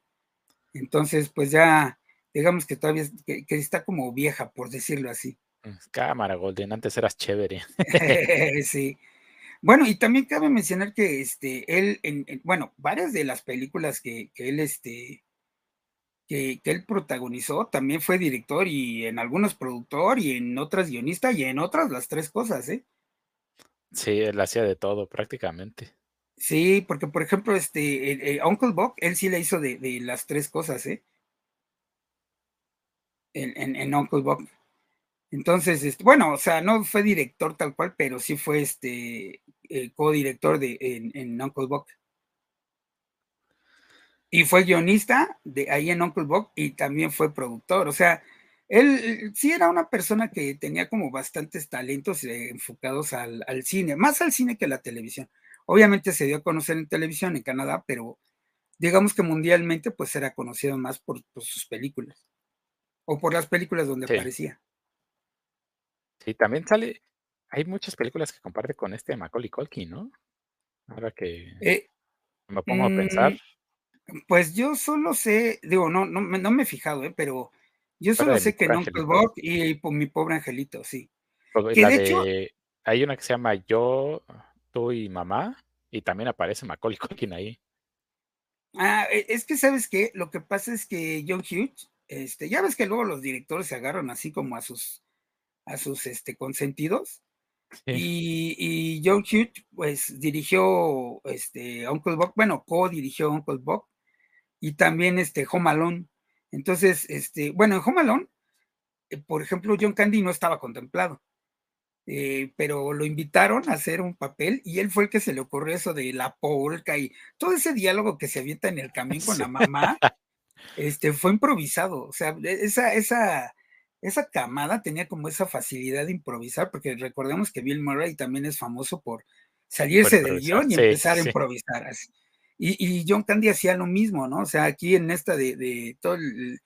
Entonces, pues ya, digamos que todavía que, que está como vieja, por decirlo así. Cámara, Golden, antes eras chévere. sí. Bueno, y también cabe mencionar que este, él, en, en, bueno, varias de las películas que, que él, este, que, que, él protagonizó, también fue director y en algunos productor y en otras guionista y en otras las tres cosas, ¿eh? Sí, él hacía de todo prácticamente. Sí, porque por ejemplo, este, el, el Uncle Buck, él sí le hizo de, de las tres cosas, ¿eh? En, en, en Uncle Buck. Entonces, este, bueno, o sea, no fue director tal cual, pero sí fue este eh, co-director de en, en, Uncle Buck. Y fue guionista de ahí en Uncle Buck y también fue productor. O sea, él sí era una persona que tenía como bastantes talentos enfocados al, al, cine, más al cine que a la televisión. Obviamente se dio a conocer en televisión en Canadá, pero digamos que mundialmente pues era conocido más por, por sus películas o por las películas donde Sí. aparecía. Sí, también sale hay muchas películas que comparte con este Macaulay Culkin, ¿no? Ahora que Eh, me pongo a pensar. Pues yo solo sé, digo, no, no, no me he fijado, ¿eh? pero yo solo sé que Uncle angelito. Buck y por mi pobre angelito, sí. Y Que la de hecho, hay una que se llama Yo, tú y mamá, y también aparece Macaulay Culkin ahí. ah, e es que, ¿sabes qué? Lo que pasa es que John Hughes, este, ya ves que luego los directores se agarran así como a sus a sus, este, consentidos. Sí. Y, y John Hughes, pues, dirigió, este, Uncle Buck, bueno, co-dirigió Uncle Buck, y también, este, Home Alone. Entonces, este, bueno, en Home Alone, eh, por ejemplo, John Candy no estaba contemplado, eh, pero lo invitaron a hacer un papel y él fue el que se le ocurrió eso de la polka y todo ese diálogo que se avienta en el camión con la mamá, este, fue improvisado. O sea, e, esa, esa, esa camada tenía como esa facilidad de improvisar, porque recordemos que Bill Murray también es famoso por salirse del guion y Sí, empezar a sí. improvisar así. Y, y, John Candy hacía lo mismo, ¿no? O sea, aquí en esta de, todo el,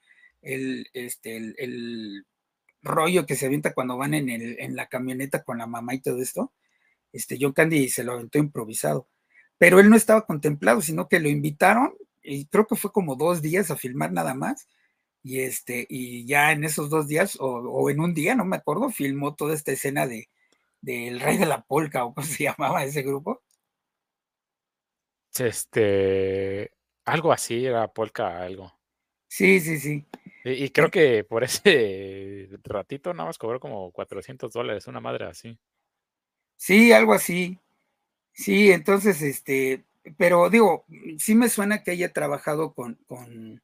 este, rollo que se avienta cuando van en, el, en la camioneta con la mamá y todo esto, este, John Candy se lo aventó improvisado. Pero él no estaba contemplado, sino que lo invitaron y creo que fue como dos días a filmar nada más y este y ya en esos dos días o, o, en un día no me acuerdo filmó toda esta escena de del rey de la polca o cómo se llamaba ese grupo este algo así era polka algo sí sí sí y, y creo que por ese ratito nada más cobró como 400 dólares una madre así sí algo así sí entonces este pero digo sí me suena que haya trabajado con, con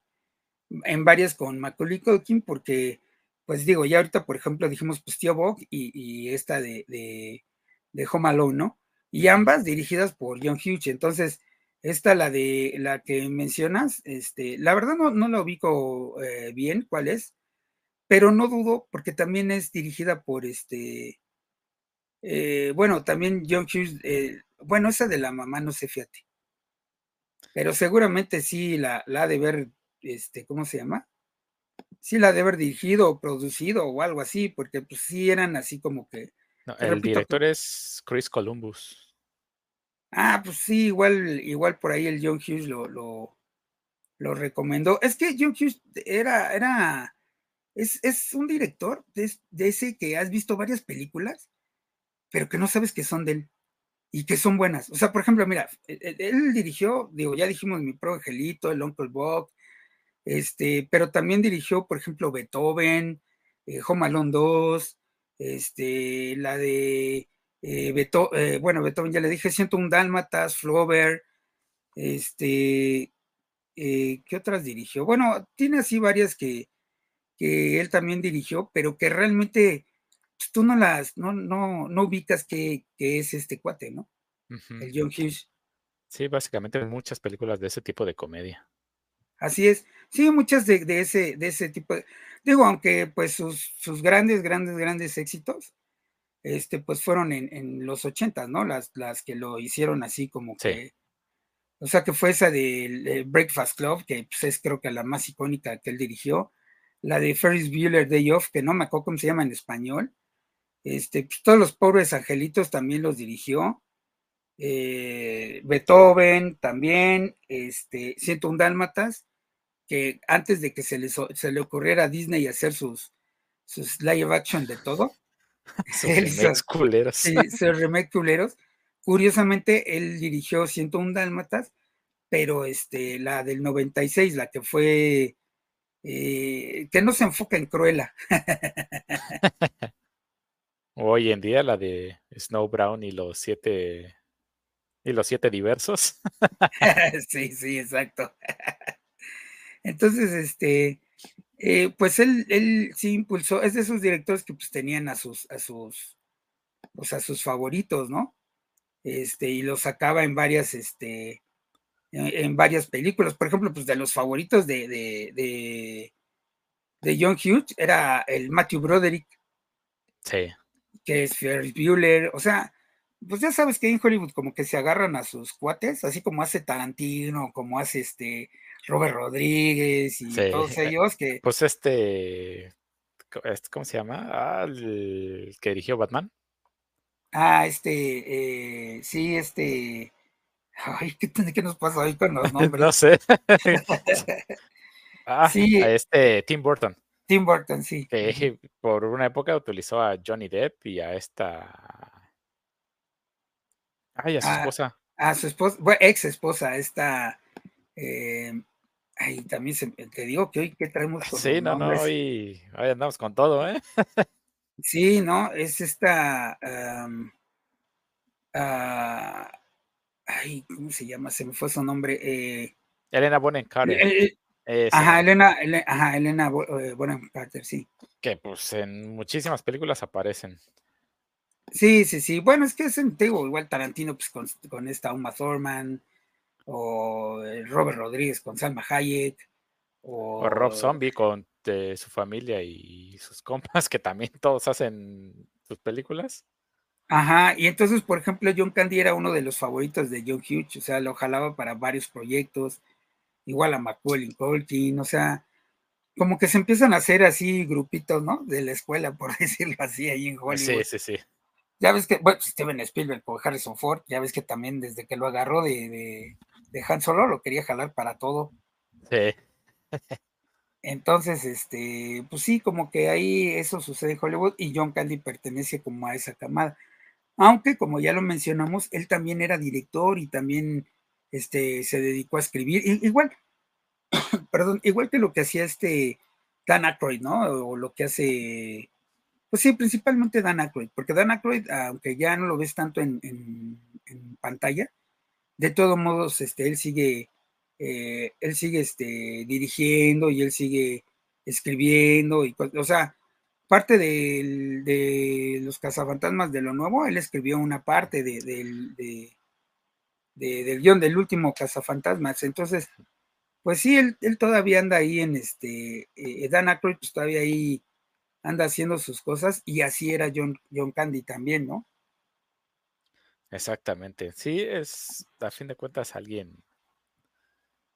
en varias con Macaulay Culkin porque, pues digo, ya ahorita, por ejemplo, dijimos pues Tío Bob y, y, esta de, de, de, Home Alone, ¿no? Y ambas dirigidas por John Hughes. Entonces, esta, la de la que mencionas, este, la verdad no, no la ubico eh, bien cuál es, pero no dudo porque también es dirigida por este, eh, bueno, también John Hughes, eh, bueno, esa de la mamá, no sé, fíjate. Pero seguramente sí la, la ha de ver este, ¿cómo se llama? Sí la de haber dirigido o producido o algo así, porque pues sí eran así como que. No, el repito, director es Chris Columbus. Ah, pues sí, igual, igual por ahí el John Hughes lo, lo, lo recomendó. Es que John Hughes era, era, es, es un director de, ese que has visto varias películas, pero que no sabes que son de él y que son buenas. O sea, por ejemplo, mira, él, él dirigió, digo, ya dijimos mi pro Angelito, el Uncle Buck, este, pero también dirigió, por ejemplo, Beethoven, eh, Home Alone 2, este, la de eh, Beethoven, eh, bueno, Beethoven ya le dije, Siento un Dálmatas, Flaubert, este, eh, ¿qué otras dirigió? Bueno, tiene así varias que, que él también dirigió, pero que realmente pues, tú no las, no, no, no ubicas que, que, es este cuate, ¿no? Uh -huh. El John Hughes. Sí, básicamente muchas películas de ese tipo de comedia. Así es. Sí, muchas de, de, ese, de ese tipo. De, digo, aunque pues sus, sus, grandes, grandes, grandes éxitos, este, pues fueron en, los ochentas, ¿no? Las, las que lo hicieron así como que, o sea, que fue esa de, Breakfast Club, que pues, es creo que la más icónica que él dirigió, la de Ferris Bueller Day Off, que no me acuerdo cómo se llama en español, este, pues, todos los pobres angelitos también los dirigió, eh, Beethoven también, este, un Dálmatas, que antes de que se, se le ocurriera a Disney hacer sus, sus live action de todo, culeros. Sí, remake culeros. Curiosamente, él dirigió 101 Dálmatas, pero este, la del 96, la que fue, eh, que no se enfoca en Cruella. Hoy en día la de Snow Brown y los siete y los siete diversos. sí, sí, exacto. Entonces, este, eh, pues él, él sí impulsó, es de esos directores que pues tenían a sus, a sus, pues a sus favoritos, ¿no? Este, y los sacaba en varias, este, en, varias películas. Por ejemplo, pues de los favoritos de, de, de, de John Hughes era el Matthew Broderick. Sí. Que es Ferris Bueller, o sea, pues ya sabes que en Hollywood como que se agarran a sus cuates, así como hace Tarantino, como hace este Robert Rodríguez y todos ellos que... Pues este, ¿cómo se llama? Ah, el que dirigió Batman. Ah, este, eh, sí, este... Ay, ¿qué, ¿qué, nos pasa hoy con los nombres? no sé. ah, sí. A este Tim Burton. Tim Burton, sí. Que por una época utilizó a Johnny Depp y a esta Ay, a su esposa. A su esposa, bueno, ex esposa, esta. Eh, ay, también se, te digo que hoy que traemos con Sí, no, no, hoy, hoy, andamos con todo, ¿eh? sí, no, es esta. Ah, ay, ¿cómo se llama? Se me fue su nombre. Eh, Elena Bonham Carter. ajá, Elena, ajá, Elena eh, Bonham Carter, sí. Que pues en muchísimas películas aparecen. Sí, sí, sí. Bueno, es que es antiguo, igual Tarantino pues, con, esta Uma Thurman, o Robert Rodríguez con Salma Hayek, o, Rob Zombie con su familia y sus compas, que también todos hacen sus películas. Ajá, y entonces, por ejemplo, John Candy era uno de los favoritos de John Hughes, o sea, lo jalaba para varios proyectos, igual a Macaulay Culkin, o sea, como que se empiezan a hacer así grupitos, ¿no? De la escuela, por decirlo así, ahí en Hollywood. Sí, sí, sí. Ya ves que, bueno, Steven Spielberg por Harrison Ford, ya ves que también desde que lo agarró de, de, Han Solo lo quería jalar para todo. Sí. Entonces, este, pues sí, como que ahí eso sucede en Hollywood y John Candy pertenece como a esa camada. Aunque, como ya lo mencionamos, él también era director y también este, se dedicó a escribir. igual, perdón, igual que lo que hacía este Dan Aykroyd, ¿no? O lo que hace pues sí, principalmente Dan Aykroyd, porque Dan Aykroyd, aunque ya no lo ves tanto en, pantalla, de todos modos, este, él sigue, eh, él sigue este, dirigiendo y él sigue escribiendo, y, o sea, parte de, los cazafantasmas de lo nuevo, él escribió una parte de, del guion del último cazafantasmas, entonces, pues sí, él, todavía anda ahí en este, eh, Dan Aykroyd, pues todavía ahí anda haciendo sus cosas y así era John, John Candy también, ¿no? Exactamente. Sí, es a fin de cuentas alguien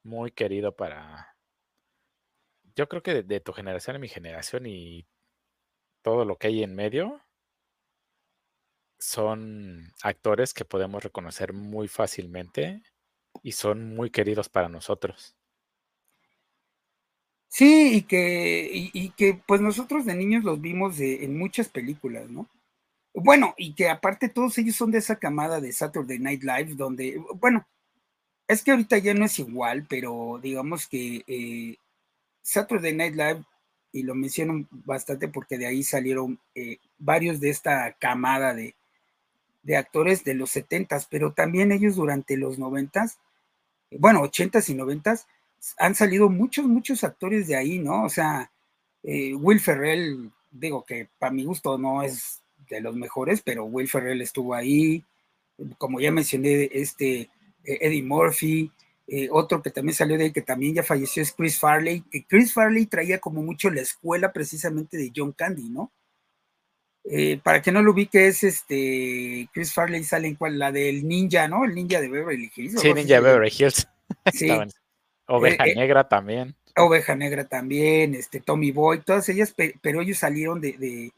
muy querido para, yo creo que de, tu generación y mi generación y todo lo que hay en medio, son actores que podemos reconocer muy fácilmente y son muy queridos para nosotros. Sí, y que, y, que pues nosotros de niños los vimos en muchas películas, ¿no? Bueno, y que aparte todos ellos son de esa camada de Saturday Night Live, donde, bueno, es que ahorita ya no es igual, pero digamos que eh, Saturday Night Live, y lo menciono bastante porque de ahí salieron eh, varios de esta camada de, de actores de los setentas, pero también ellos durante los noventas, bueno, ochentas y noventas, han salido muchos, muchos actores de ahí, ¿no? O sea, eh, Will Ferrell, digo que para mi gusto no es de los mejores, pero Will Ferrell estuvo ahí, como ya mencioné, este eh, Eddie Murphy, eh, otro que también salió de ahí, que también ya falleció, es Chris Farley, que Chris Farley traía como mucho la escuela precisamente de John Candy, ¿no? Eh, para que no lo ubique, es este Chris Farley sale en cual, la del ninja, ¿no? El ninja de Beverly Hills. Sí, ninja de Beverly Hills. Sí. Oveja eh, Negra también. Oveja Negra también, este Tommy Boy, todas ellas, pero ellos salieron de, de,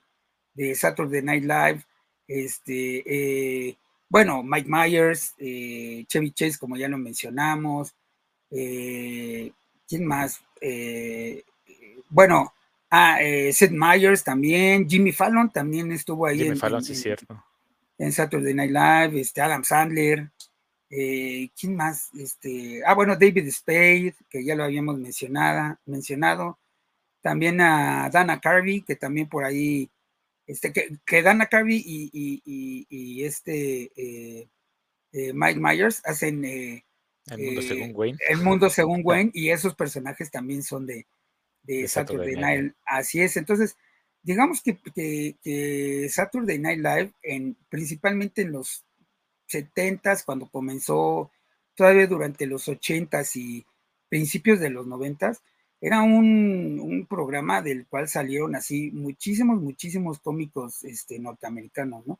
de Saturday Night Live, este, bueno, Mike Myers, Chevy Chase, como ya lo mencionamos, ¿quién más? bueno, Ah, eh, Seth Meyers también, Jimmy Fallon también estuvo ahí. Jimmy en, Fallon, sí, cierto. En Saturday Night Live, este, Adam Sandler, eh, ¿quién más? Este, ah, bueno, David Spade, que ya lo habíamos mencionado, mencionado. También a Dana Carvey, que también por ahí, este, que, Dana Carvey y, este eh, Mike Myers hacen el mundo según Wayne. El mundo según Wayne, y esos personajes también son de, de, Saturday, Night. Así es. Entonces, digamos que, que, Saturday Night Live, en, principalmente en los 70s, cuando comenzó, todavía durante los 80s y principios de los 90s, era un, programa del cual salieron así muchísimos, muchísimos cómicos este, norteamericanos, ¿no?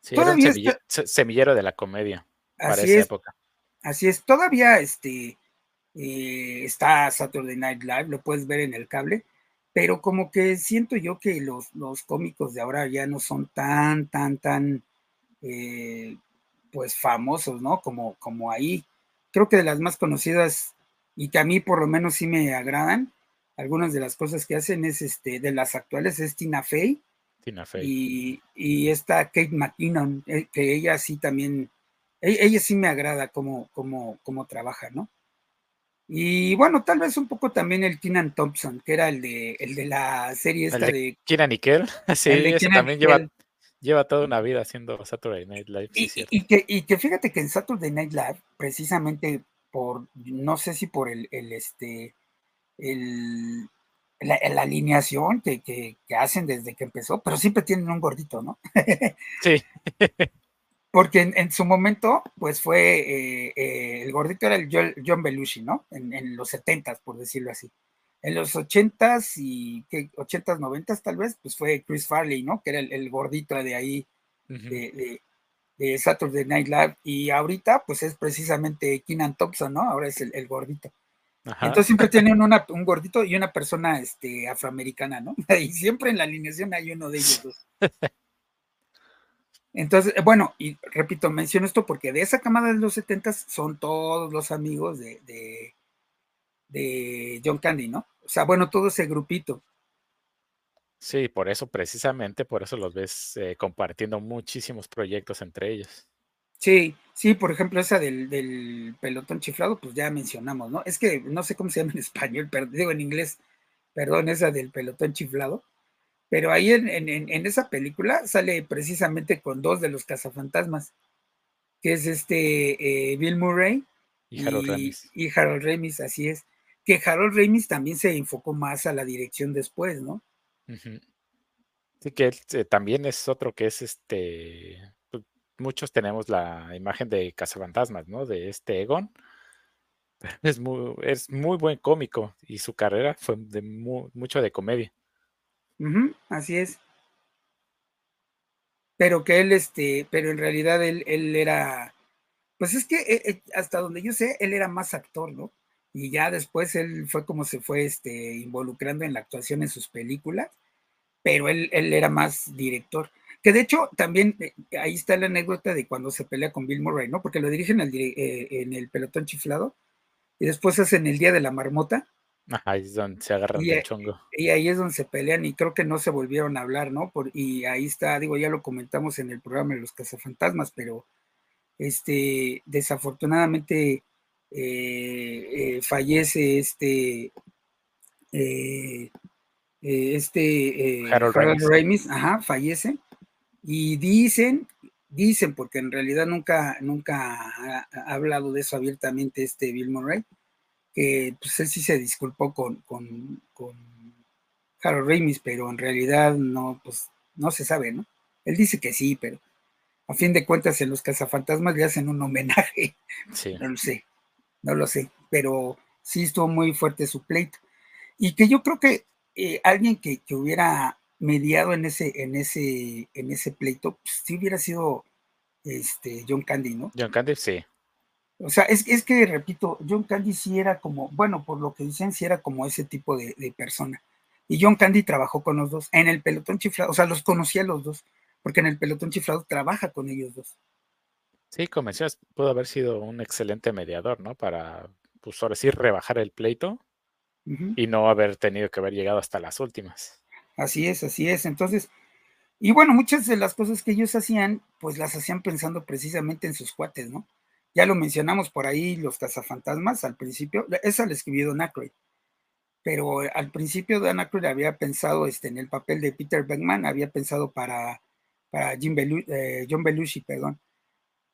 Sí, era un semillero, de la comedia para esa época. Así es, todavía este, eh, está Saturday Night Live, lo puedes ver en el cable, pero como que siento yo que los, los cómicos de ahora ya no son tan, tan, tan, eh, pues famosos, ¿no? Como, como ahí. Creo que de las más conocidas y que a mí por lo menos sí me agradan, algunas de las cosas que hacen es, este, de las actuales es Tina Fey. Tina Fey. Y, y esta Kate McKinnon, eh, que ella sí también, ella, ella sí me agrada como, como, como trabaja, ¿no? Y bueno, tal vez un poco también el Keenan Thompson, que era el de, el de la serie esta de, Keenan Nickel. Sí, ese también lleva, lleva toda una vida haciendo Saturday Night Live. y, que, y que fíjate que en Saturday Night Live, precisamente por, no sé si por el, el este, el, la, alineación que, que, que, hacen desde que empezó, pero siempre tienen un gordito, ¿no? sí. porque en, su momento, pues fue, eh, eh, el gordito era el John, Belushi, ¿no? En, los 70 por decirlo así. En los 80s y, ¿qué? 80s, 90 tal vez, pues fue Chris Farley, ¿no? Que era el, gordito de ahí, de, Saturday Night Live. Y ahorita, pues es precisamente Keenan Thompson, ¿no? Ahora es el, gordito. Entonces siempre tienen un gordito y una persona este, afroamericana, ¿no? Y siempre en la alineación hay uno de ellos dos. Entonces, bueno, y repito, menciono esto porque de esa camada de los 70 son todos los amigos de, de, John Candy, ¿no? O sea, bueno, todo ese grupito. Sí, por eso, precisamente, por eso los ves eh, compartiendo muchísimos proyectos entre ellos. Sí, sí, por ejemplo, esa del, del, pelotón chiflado, pues ya mencionamos, ¿no? Es que no sé cómo se llama en español, pero digo en inglés, perdón, esa del pelotón chiflado pero ahí en, esa película sale precisamente con dos de los cazafantasmas, que es este eh, Bill Murray y, Harold Ramis. Y Harold Ramis, así es. Que Harold Ramis también se enfocó más a la dirección después, ¿no? Sí, que eh, también es otro que es este. Pues, muchos tenemos la imagen de cazafantasmas, ¿no? De este Egon. Es muy, es muy buen cómico y su carrera fue de mucho de comedia así es. Pero que él, este, pero en realidad él, él era, pues es que eh, eh, hasta donde yo sé, él era más actor, ¿no? Y ya después él fue como se fue este, involucrando en la actuación en sus películas, pero él, él era más director. Que de hecho también eh, ahí está la anécdota de cuando se pelea con Bill Murray, ¿no? Porque lo dirigen en el pelotón chiflado y después hacen el Día de la Marmota ahí es donde se agarran y, chongo. Y ahí es donde se pelean y creo que no se volvieron a hablar, ¿no? Por, y ahí está, digo, ya lo comentamos en el programa de los cazafantasmas, pero este, desafortunadamente eh, eh, fallece este, eh, este Harold, Ramis. ajá, fallece. Y dicen, dicen, porque en realidad nunca, nunca ha, ha hablado de eso abiertamente este Bill Murray, que pues él sí se disculpó con, con, con Harold Ramis, pero en realidad no, pues no se sabe, ¿no? Él dice que sí, pero a fin de cuentas en los cazafantasmas le hacen un homenaje. Sí. No lo sé, no lo sé, pero sí estuvo muy fuerte su pleito. Y que yo creo que eh, alguien que, que, hubiera mediado en ese, en ese, en ese pleito, pues sí hubiera sido este, John Candy, ¿no? John Candy, sí. O sea, es, es, que, repito, John Candy sí era como, bueno, por lo que dicen, sí era como ese tipo de, de, persona. Y John Candy trabajó con los dos en el pelotón chiflado, o sea, los conocía los dos, porque en el pelotón chiflado trabaja con ellos dos. Sí, como decías, pudo haber sido un excelente mediador, ¿no? Para, pues ahora sí, rebajar el pleito uh -huh. y no haber tenido que haber llegado hasta las últimas. Así es, así es. Entonces, y bueno, muchas de las cosas que ellos hacían, pues las hacían pensando precisamente en sus cuates, ¿no? Ya lo mencionamos por ahí, los cazafantasmas, al principio, esa la escribió Don Aykroyd, pero al principio Don Aykroyd había pensado este, en el papel de Peter Beckman, había pensado para, para Jim Belu eh, John Belushi, perdón,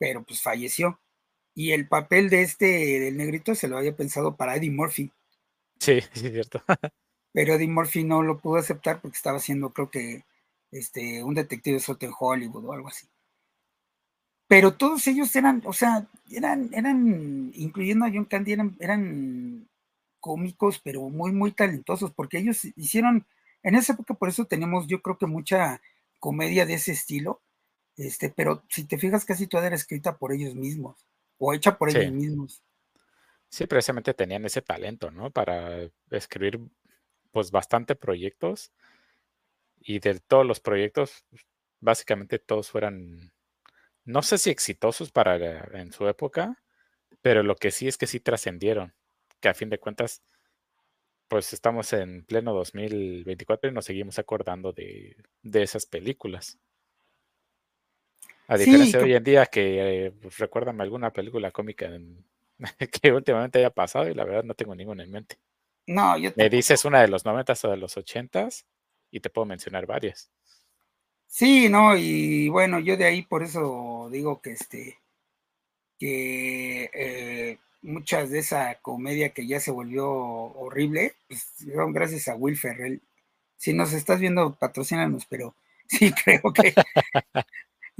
pero pues falleció. Y el papel de este, del negrito, se lo había pensado para Eddie Murphy. Sí, sí, es cierto. pero Eddie Murphy no lo pudo aceptar porque estaba haciendo, creo que, este, un detective suelto en Hollywood o algo así. Pero todos ellos eran, o sea, eran, eran, incluyendo a John Candy, eran, eran cómicos, pero muy, muy talentosos, porque ellos hicieron, en esa época por eso tenemos, yo creo que mucha comedia de ese estilo, este, pero si te fijas, casi toda era escrita por ellos mismos, o hecha por Sí. ellos mismos. Sí, precisamente tenían ese talento, ¿no? Para escribir, pues, bastante proyectos. Y de todos los proyectos, básicamente todos fueran, no sé si exitosos para en su época, pero lo que sí es que sí trascendieron, que a fin de cuentas, pues estamos en pleno 2024 y nos seguimos acordando de, de esas películas. A Sí, diferencia de hoy en día que, eh, pues, recuérdame alguna película cómica en- que últimamente haya pasado y la verdad no tengo ninguna en mente. no, yo Me dices una de los 90s o de los 80s y te puedo mencionar varias. Sí, no, y bueno, yo de ahí por eso digo que este, que eh, muchas de esa comedia que ya se volvió horrible, pues gracias a Will Ferrell. Si nos estás viendo, patrocínanos, pero sí creo que,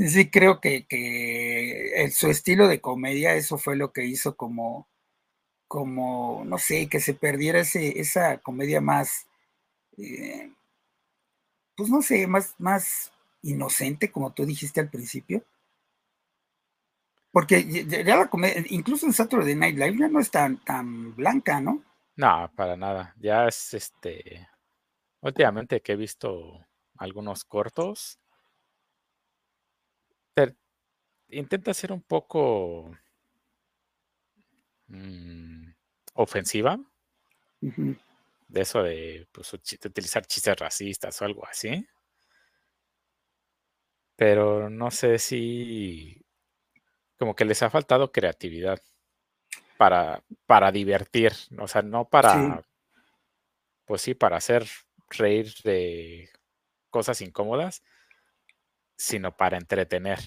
sí creo que, que su estilo de comedia, eso fue lo que hizo como, como, no sé, que se perdiera ese, esa comedia más, eh, pues no sé, más, más inocente, como tú dijiste al principio. Porque ya, ya la comedia, incluso en Saturday Night Live ya no es tan, tan blanca, ¿no? No, para nada. Ya es este. Últimamente que he visto algunos cortos, te- intenta ser un poco mm, ofensiva, Ujú. de eso de pues, uchi- de utilizar chistes racistas o algo así. Pero no sé si como que les ha faltado creatividad para, para divertir, o sea, no Sí, para, pues sí, para hacer reír de cosas incómodas, sino para entretener.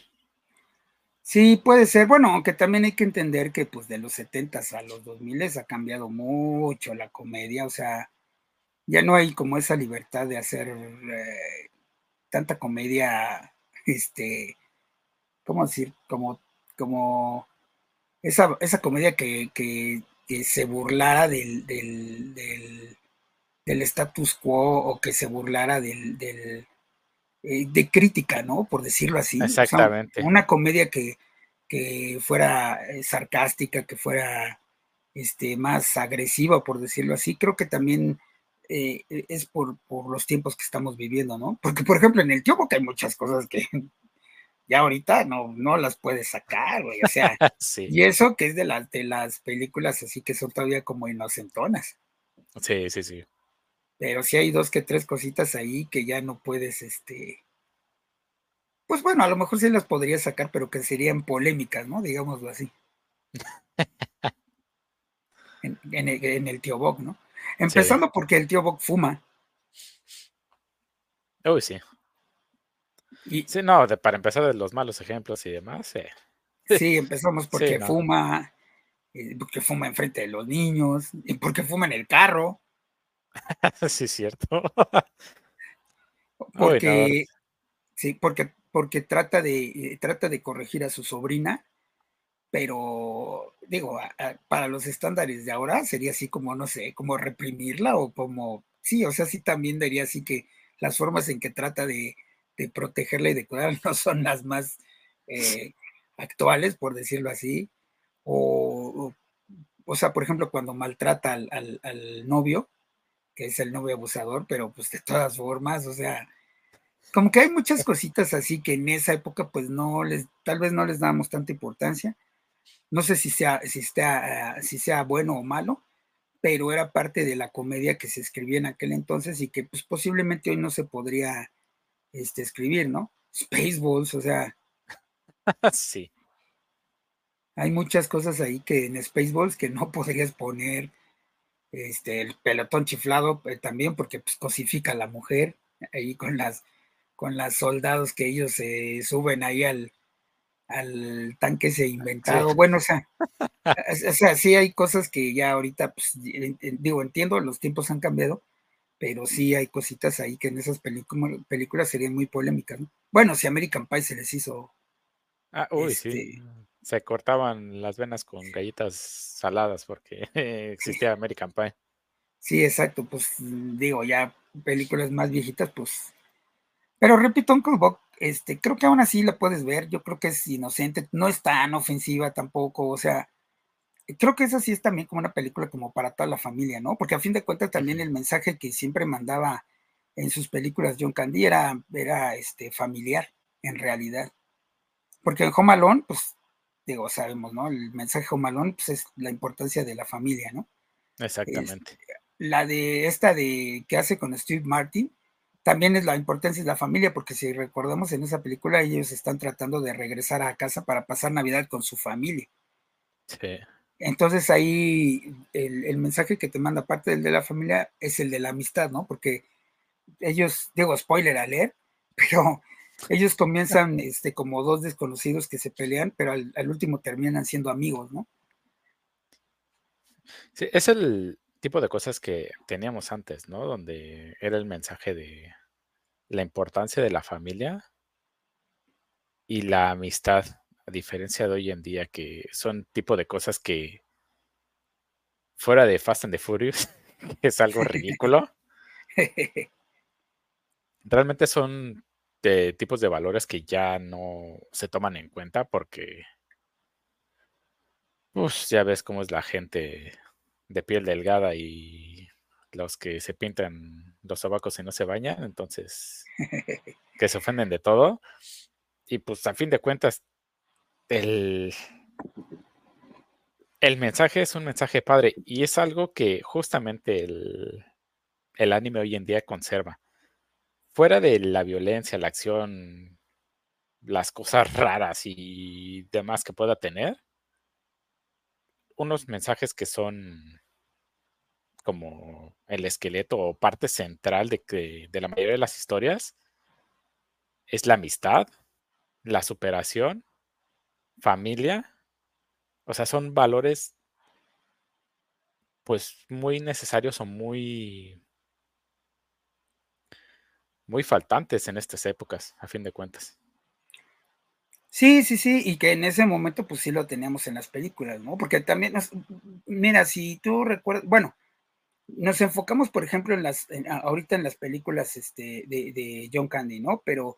sí, puede ser. Bueno, aunque también hay que entender que pues de los 70 a los 2000 ha cambiado mucho la comedia, o sea, ya no hay como esa libertad de hacer eh, tanta comedia, este, ¿cómo decir? Como, como esa, esa comedia que, que, que se burlara del, del, del, status quo o que se burlara del eh, de crítica, ¿no? Por decirlo así. Exactamente. O sea, una comedia que, que fuera eh, sarcástica, que fuera este, más agresiva, por decirlo así. Creo que también eh, es por, por, los tiempos que estamos viviendo, ¿no? Porque, por ejemplo, en el tío Boca hay muchas cosas que ya ahorita no, no las puedes sacar, güey. O sea, sí. y eso que es de las, de las películas así que son todavía como inocentonas. Sí, sí, sí. Pero sí hay dos que tres cositas ahí que ya no puedes, este. Pues bueno, a lo mejor sí las podría sacar, pero que serían polémicas, ¿no? Digámoslo así. en, en, el, en, el, tío Boc, ¿no? Empezando sí. porque el tío Boc fuma. Uy, sí. Y, sí, no, de, para empezar de los malos ejemplos y demás. Eh. Sí, empezamos porque sí, no. fuma, eh, porque fuma enfrente de los niños, y porque fuma en el carro. sí, es cierto. porque, sí, porque, porque trata de, eh, trata de corregir a su sobrina, pero digo, a, a, para los estándares de ahora sería así como, no sé, como reprimirla o como, sí, o sea, sí también diría así que las formas en que trata de, protegerla y de cuidarla no son las más eh, actuales, por decirlo así. O, o, sea, por ejemplo, cuando maltrata al, al, novio, que es el novio abusador, pero pues de todas formas, o sea, como que hay muchas cositas así que en esa época pues no les, tal vez no les damos tanta importancia. No sé si sea, si sea, si sea bueno o malo, pero era parte de la comedia que se escribía en aquel entonces y que pues posiblemente hoy no se podría este, escribir, ¿no? Spaceballs, o sea. sí. Hay muchas cosas ahí que en Spaceballs que no podrías poner. Este, el pelotón chiflado eh, también, porque pues cosifica a la mujer ahí con las con las soldados que ellos se suben ahí al, al tanque se inventado. Bueno, o sea, o sea, sí hay cosas que ya ahorita, pues, digo, entiendo, los tiempos han cambiado, pero sí hay cositas ahí que en esas películas serían muy polémicas, ¿no? Bueno, si American Pie se les hizo. Ah, uy, sí. Se cortaban las venas con galletas saladas porque existía American Pie. Sí, exacto, pues digo, ya películas más viejitas, pues. Pero repito, Uncle Buck este, creo que aún así la puedes ver, yo creo que es inocente, no es tan ofensiva tampoco, o sea, creo que esa sí es también como una película como para toda la familia, ¿no? Porque a fin de cuentas también el mensaje que siempre mandaba en sus películas John Candy era, era este, familiar, en realidad. Porque en Home Alone, pues, digo, sabemos, ¿no? El mensaje Alone, pues es la importancia de la familia, ¿no? Exactamente. la de esta de que hace con Steve Martin, también es la importancia de la familia, porque si recordamos en esa película, ellos están tratando de regresar a casa para pasar Navidad con su familia. Sí. Entonces ahí el, mensaje que te manda aparte del de la familia es el de la amistad, ¿no? Porque ellos, digo, spoiler a leer, pero ellos comienzan este, como dos desconocidos que se pelean, pero al, al último terminan siendo amigos, ¿no? Sí, es el, tipo de cosas que teníamos antes, ¿no? Donde era el mensaje de la importancia de la familia y la amistad, a diferencia de hoy en día, que son tipo de cosas que fuera de Fast and the Furious, es algo ridículo. Realmente son de tipos de valores que ya no se toman en cuenta porque pues ya ves cómo es la gente de piel delgada y los que se pintan los sobacos y no se bañan, entonces que se ofenden de todo. Y pues a fin de cuentas, el, el mensaje es un mensaje padre y es algo que justamente el, el anime hoy en día conserva. Fuera de la violencia, la acción, las cosas raras y demás que pueda tener, unos mensajes que son como el esqueleto o parte central de, de la mayoría de las historias es la amistad, la superación, familia. O sea, son valores pues muy necesarios o muy muy faltantes en estas épocas, a fin de cuentas. Sí, sí, sí, y que en ese momento pues sí lo teníamos en las películas, ¿no? Porque también, mira, si tú recuerdas, bueno, nos enfocamos, por ejemplo, en las, ahorita en las películas este, de, John Candy, ¿no? Pero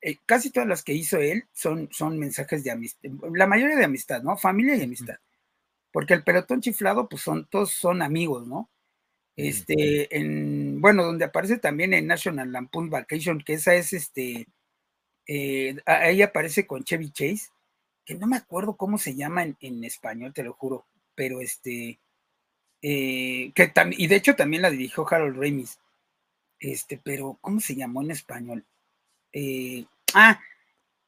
eh, casi todas las que hizo él son, son mensajes de amistad, la mayoría de amistad, ¿no? Familia y amistad. Porque el pelotón chiflado, pues son, todos son amigos, ¿no? Este, en, bueno, donde aparece también en National Lampoon Vacation, que esa es este, eh, ahí aparece con Chevy Chase, que no me acuerdo cómo se llama en, español, te lo juro, pero este, eh, que y de hecho también la dirigió Harold Ramis, este, pero ¿cómo se llamó en español? Eh, ah,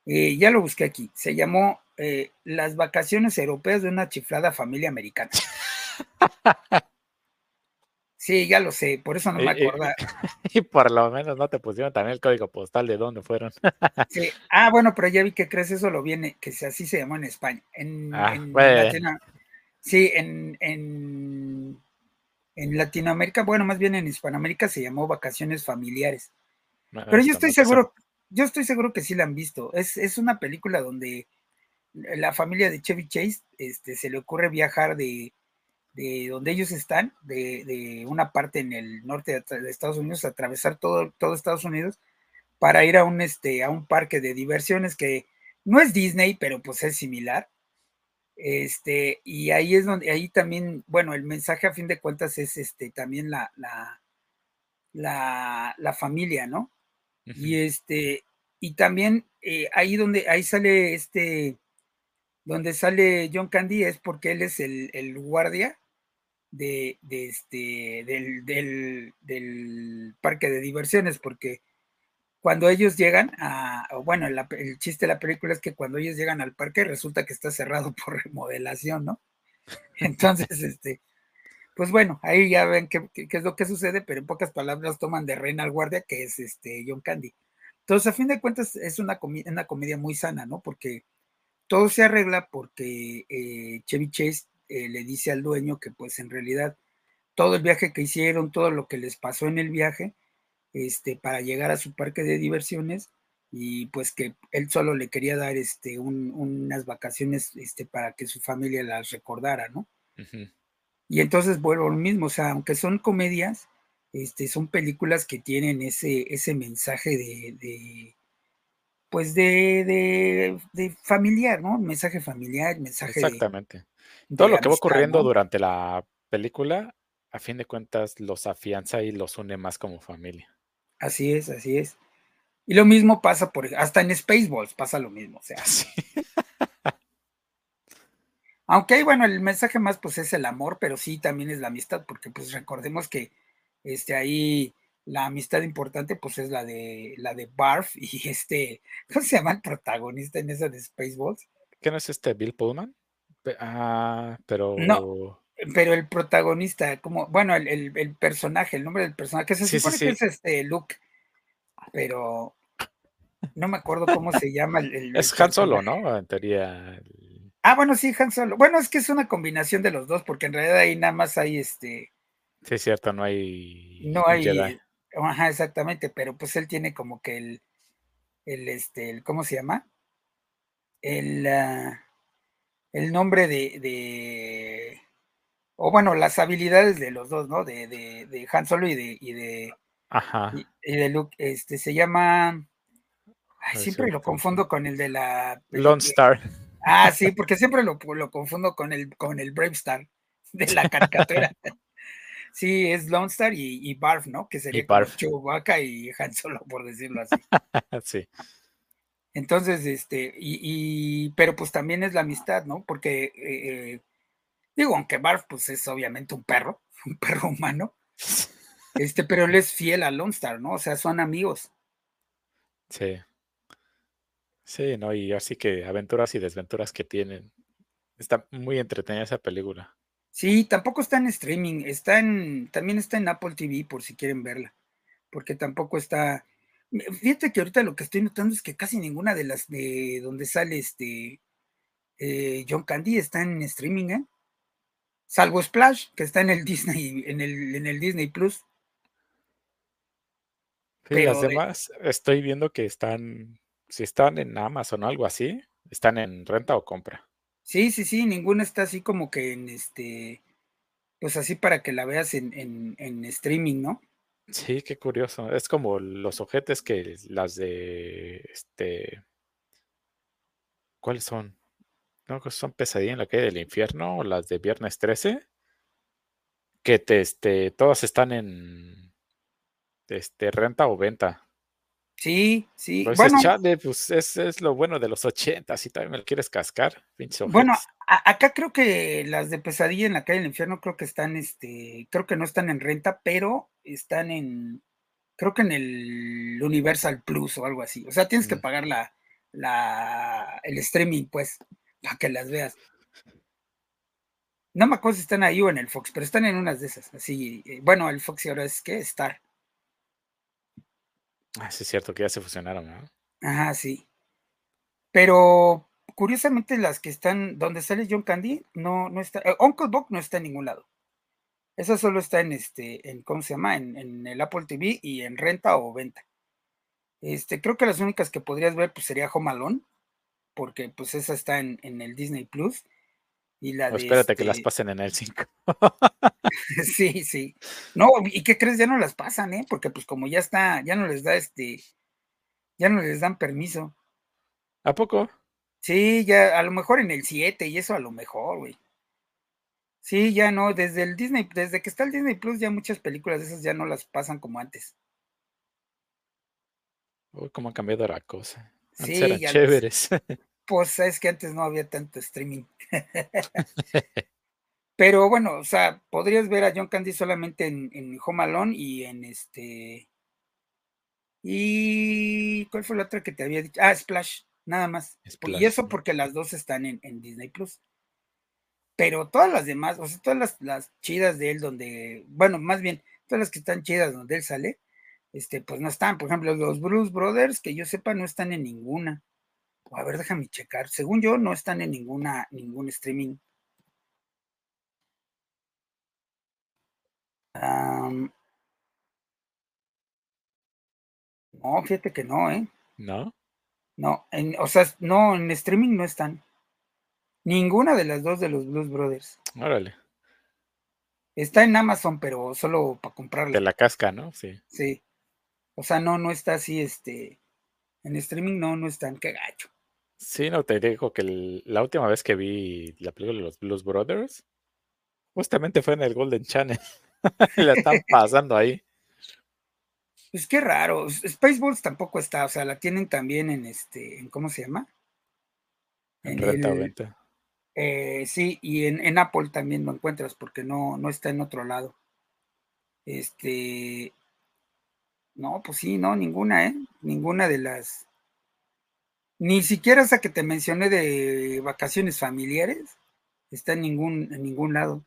ya lo busqué aquí, se llamó Las vacaciones europeas de una chiflada familia americana. Sí, ya lo sé, por eso no me acuerdo. Y, por lo menos no te pusieron también el código postal de dónde fueron. Sí. Ah, bueno, pero ya vi que crees eso lo viene, que así se llamó en España. En, ah, sí, en, en, Latinoamérica, bueno, más bien en Hispanoamérica se llamó Vacaciones Familiares. pero yo estoy seguro, yo estoy seguro que sí la han visto. Es, es una película donde la familia de Chevy Chase este, se le ocurre viajar de de donde ellos están, de, una parte en el norte de, Estados Unidos, atravesar todo, todo Estados Unidos para ir a un, este, a un parque de diversiones que no es Disney, pero pues es similar. Este, y ahí es donde, ahí también, bueno, el mensaje a fin de cuentas es este, también la, la, la, familia, ¿no? Y este, y también eh, ahí donde, ahí sale este, donde sale John Candy es porque él es el, el guardia de, de este, del, del, del, parque de diversiones, porque cuando ellos llegan a, bueno, el chiste de la película es que cuando ellos llegan al parque resulta que está cerrado por remodelación, ¿no? Entonces, este, pues bueno, ahí ya ven qué, es lo que sucede, pero en pocas palabras toman de reina al guardia, que es este John Candy. Entonces, a fin de cuentas, es una, una comedia muy sana, ¿no? Porque todo se arregla porque eh, Chevy Chase eh, le dice al dueño que pues en realidad todo el viaje que hicieron, todo lo que les pasó en el viaje, este, para llegar a su parque de diversiones y pues que él solo le quería dar este, unas vacaciones este, para que su familia las recordara, ¿no? Y entonces vuelvo lo mismo, o sea, aunque son comedias, este, son películas que tienen ese, ese mensaje de, pues de, de, familiar, ¿no? Mensaje familiar, mensaje Exactamente. Todo lo que va ocurriendo durante la película, a fin de cuentas, los afianza y los une más como familia. Así es, así es. Y lo mismo pasa por, hasta en Spaceballs pasa lo mismo, o sea. Aunque ahí, bueno, el mensaje más pues es el amor, pero sí también es la amistad, porque pues recordemos que este ahí la amistad importante pues es la de la de Barf y este, ¿cómo se llama el protagonista en esa de Spaceballs? ¿Qué no es este Bill Pullman? Ah, pero no, pero el protagonista, como, bueno, el, personaje, el nombre del personaje, que se supone que es este Luke, pero no me acuerdo cómo se llama el. es Han Solo, ¿no? En teoría. Ah, bueno, sí, Han Solo. Bueno, es que es una combinación de los dos, porque en realidad ahí nada más hay este. Sí, es cierto, no hay. No hay. Ajá, exactamente, pero pues él tiene como que el. El este, el, ¿cómo se llama? El. Ah, el nombre de o bueno, las habilidades de los dos, ¿no? De, de, de Han Solo y de, y de, Ajá. Y, de Luke, este, se llama, siempre lo confundo con el de la... Lone Star. Ah, sí, porque siempre lo, lo, confundo con el, con el Brave Star de la caricatura. sí, es Lone Star y, y Barf, ¿no? Que sería Chewbacca y Han Solo, por decirlo así. sí. Entonces, este, y, y, pero pues también es la amistad, ¿no? Porque eh, Digo, aunque Barf, pues es obviamente un perro, un perro humano. Este, pero él es fiel a Lone Star, ¿no? O sea, son amigos. Sí. Sí, ¿no? Y así que aventuras y desventuras que tienen. Está muy entretenida esa película. Sí, tampoco está en streaming, está en, también está en Apple TV por si quieren verla, porque tampoco está, fíjate que ahorita lo que estoy notando es que casi ninguna de las de donde sale este eh, John Candy está en streaming, ¿eh? salvo Splash, que está en el Disney, en el, en el Disney Plus. Sí, las demás estoy viendo que están, si están en Amazon o algo así, están en renta o compra. Sí, sí, sí, ninguna está así como que en este, pues así para que la veas en, en streaming, ¿no? Sí, qué curioso. Es como los ojetes que las de este. ¿Cuáles son? no, son Pesadilla en la calle del infierno o las de Viernes 13, que te, este, todas están en este, renta o venta. Sí, sí. Pues bueno, pues es, es, lo bueno de los 80, si también me lo quieres cascar, Bueno, acá creo que las de Pesadilla en la calle del infierno creo que están, este, creo que no están en renta, pero están en, creo que en el Universal Plus o algo así. O sea, tienes que pagar la, la, el streaming, pues para que las veas. No me acuerdo si están ahí o en el Fox, pero están en unas de esas. Así, eh, bueno, el Fox y ahora es que Star. Ah, sí, es cierto que ya se fusionaron, ¿no? Ajá, sí. Pero curiosamente las que están donde sale John Candy no, no está. Eh, Uncle no está en ningún lado. Esa solo está en este, en ¿cómo se llama? En, en, el Apple TV y en renta o venta. Este, creo que las únicas que podrías ver pues sería Home Alone, porque pues esa está en, el Disney Plus. Y la O de espérate que las este pasen en el 5. Sí, sí. No, ¿y qué crees? Ya no las pasan, ¿eh? Porque pues como ya está, ya no les da este, ya no les dan permiso. ¿A poco? Sí, ya a lo mejor en el 7 y eso a lo mejor, güey. Sí, ya no, desde el Disney, desde que está el Disney Plus ya muchas películas de esas ya no las pasan como antes. Uy, cómo ha cambiado la cosa. Antes Sí, eran los chéveres. pues es que antes no había tanto streaming. Pero bueno, o sea, podrías ver a John Candy solamente en, en Home Alone y en este. ¿Y cuál fue la otra que te había dicho? Ah, Splash, nada más. y eso porque las dos están en, en Disney Plus. Pero todas las demás, o sea, todas las, las chidas de él, donde, bueno, más bien, todas las que están chidas donde él sale, este, pues no están. Por ejemplo, los Blues Brothers, que yo sepa, no están en ninguna. O a ver, déjame checar. Según yo, no están en ninguna, ningún streaming. Am, no, fíjate que no, ¿eh? ¿No? No, en, o sea, no, en streaming no están. Ninguna de las dos de los Blues Brothers. Órale. Está en Amazon, pero solo para De comprarla. la casca, ¿no? Sí. Sí. O sea, no, no está así, este. En streaming no, no están. Qué gacho. Sí, no te digo que el- la última vez que vi la película de los Blues Brothers, justamente fue en el Golden Channel. la están pasando ahí. Pues qué raro. Spaceballs tampoco está. O sea, la tienen también en este. En, ¿Cómo se llama? En En renta el- venta. Eh, sí, y en, en Apple también lo encuentras porque no, no está en otro lado. Este, no, pues sí, no, ninguna, ¿eh? Ninguna de las, ni siquiera esa que te mencioné de vacaciones familiares, está en ningún, en ningún lado.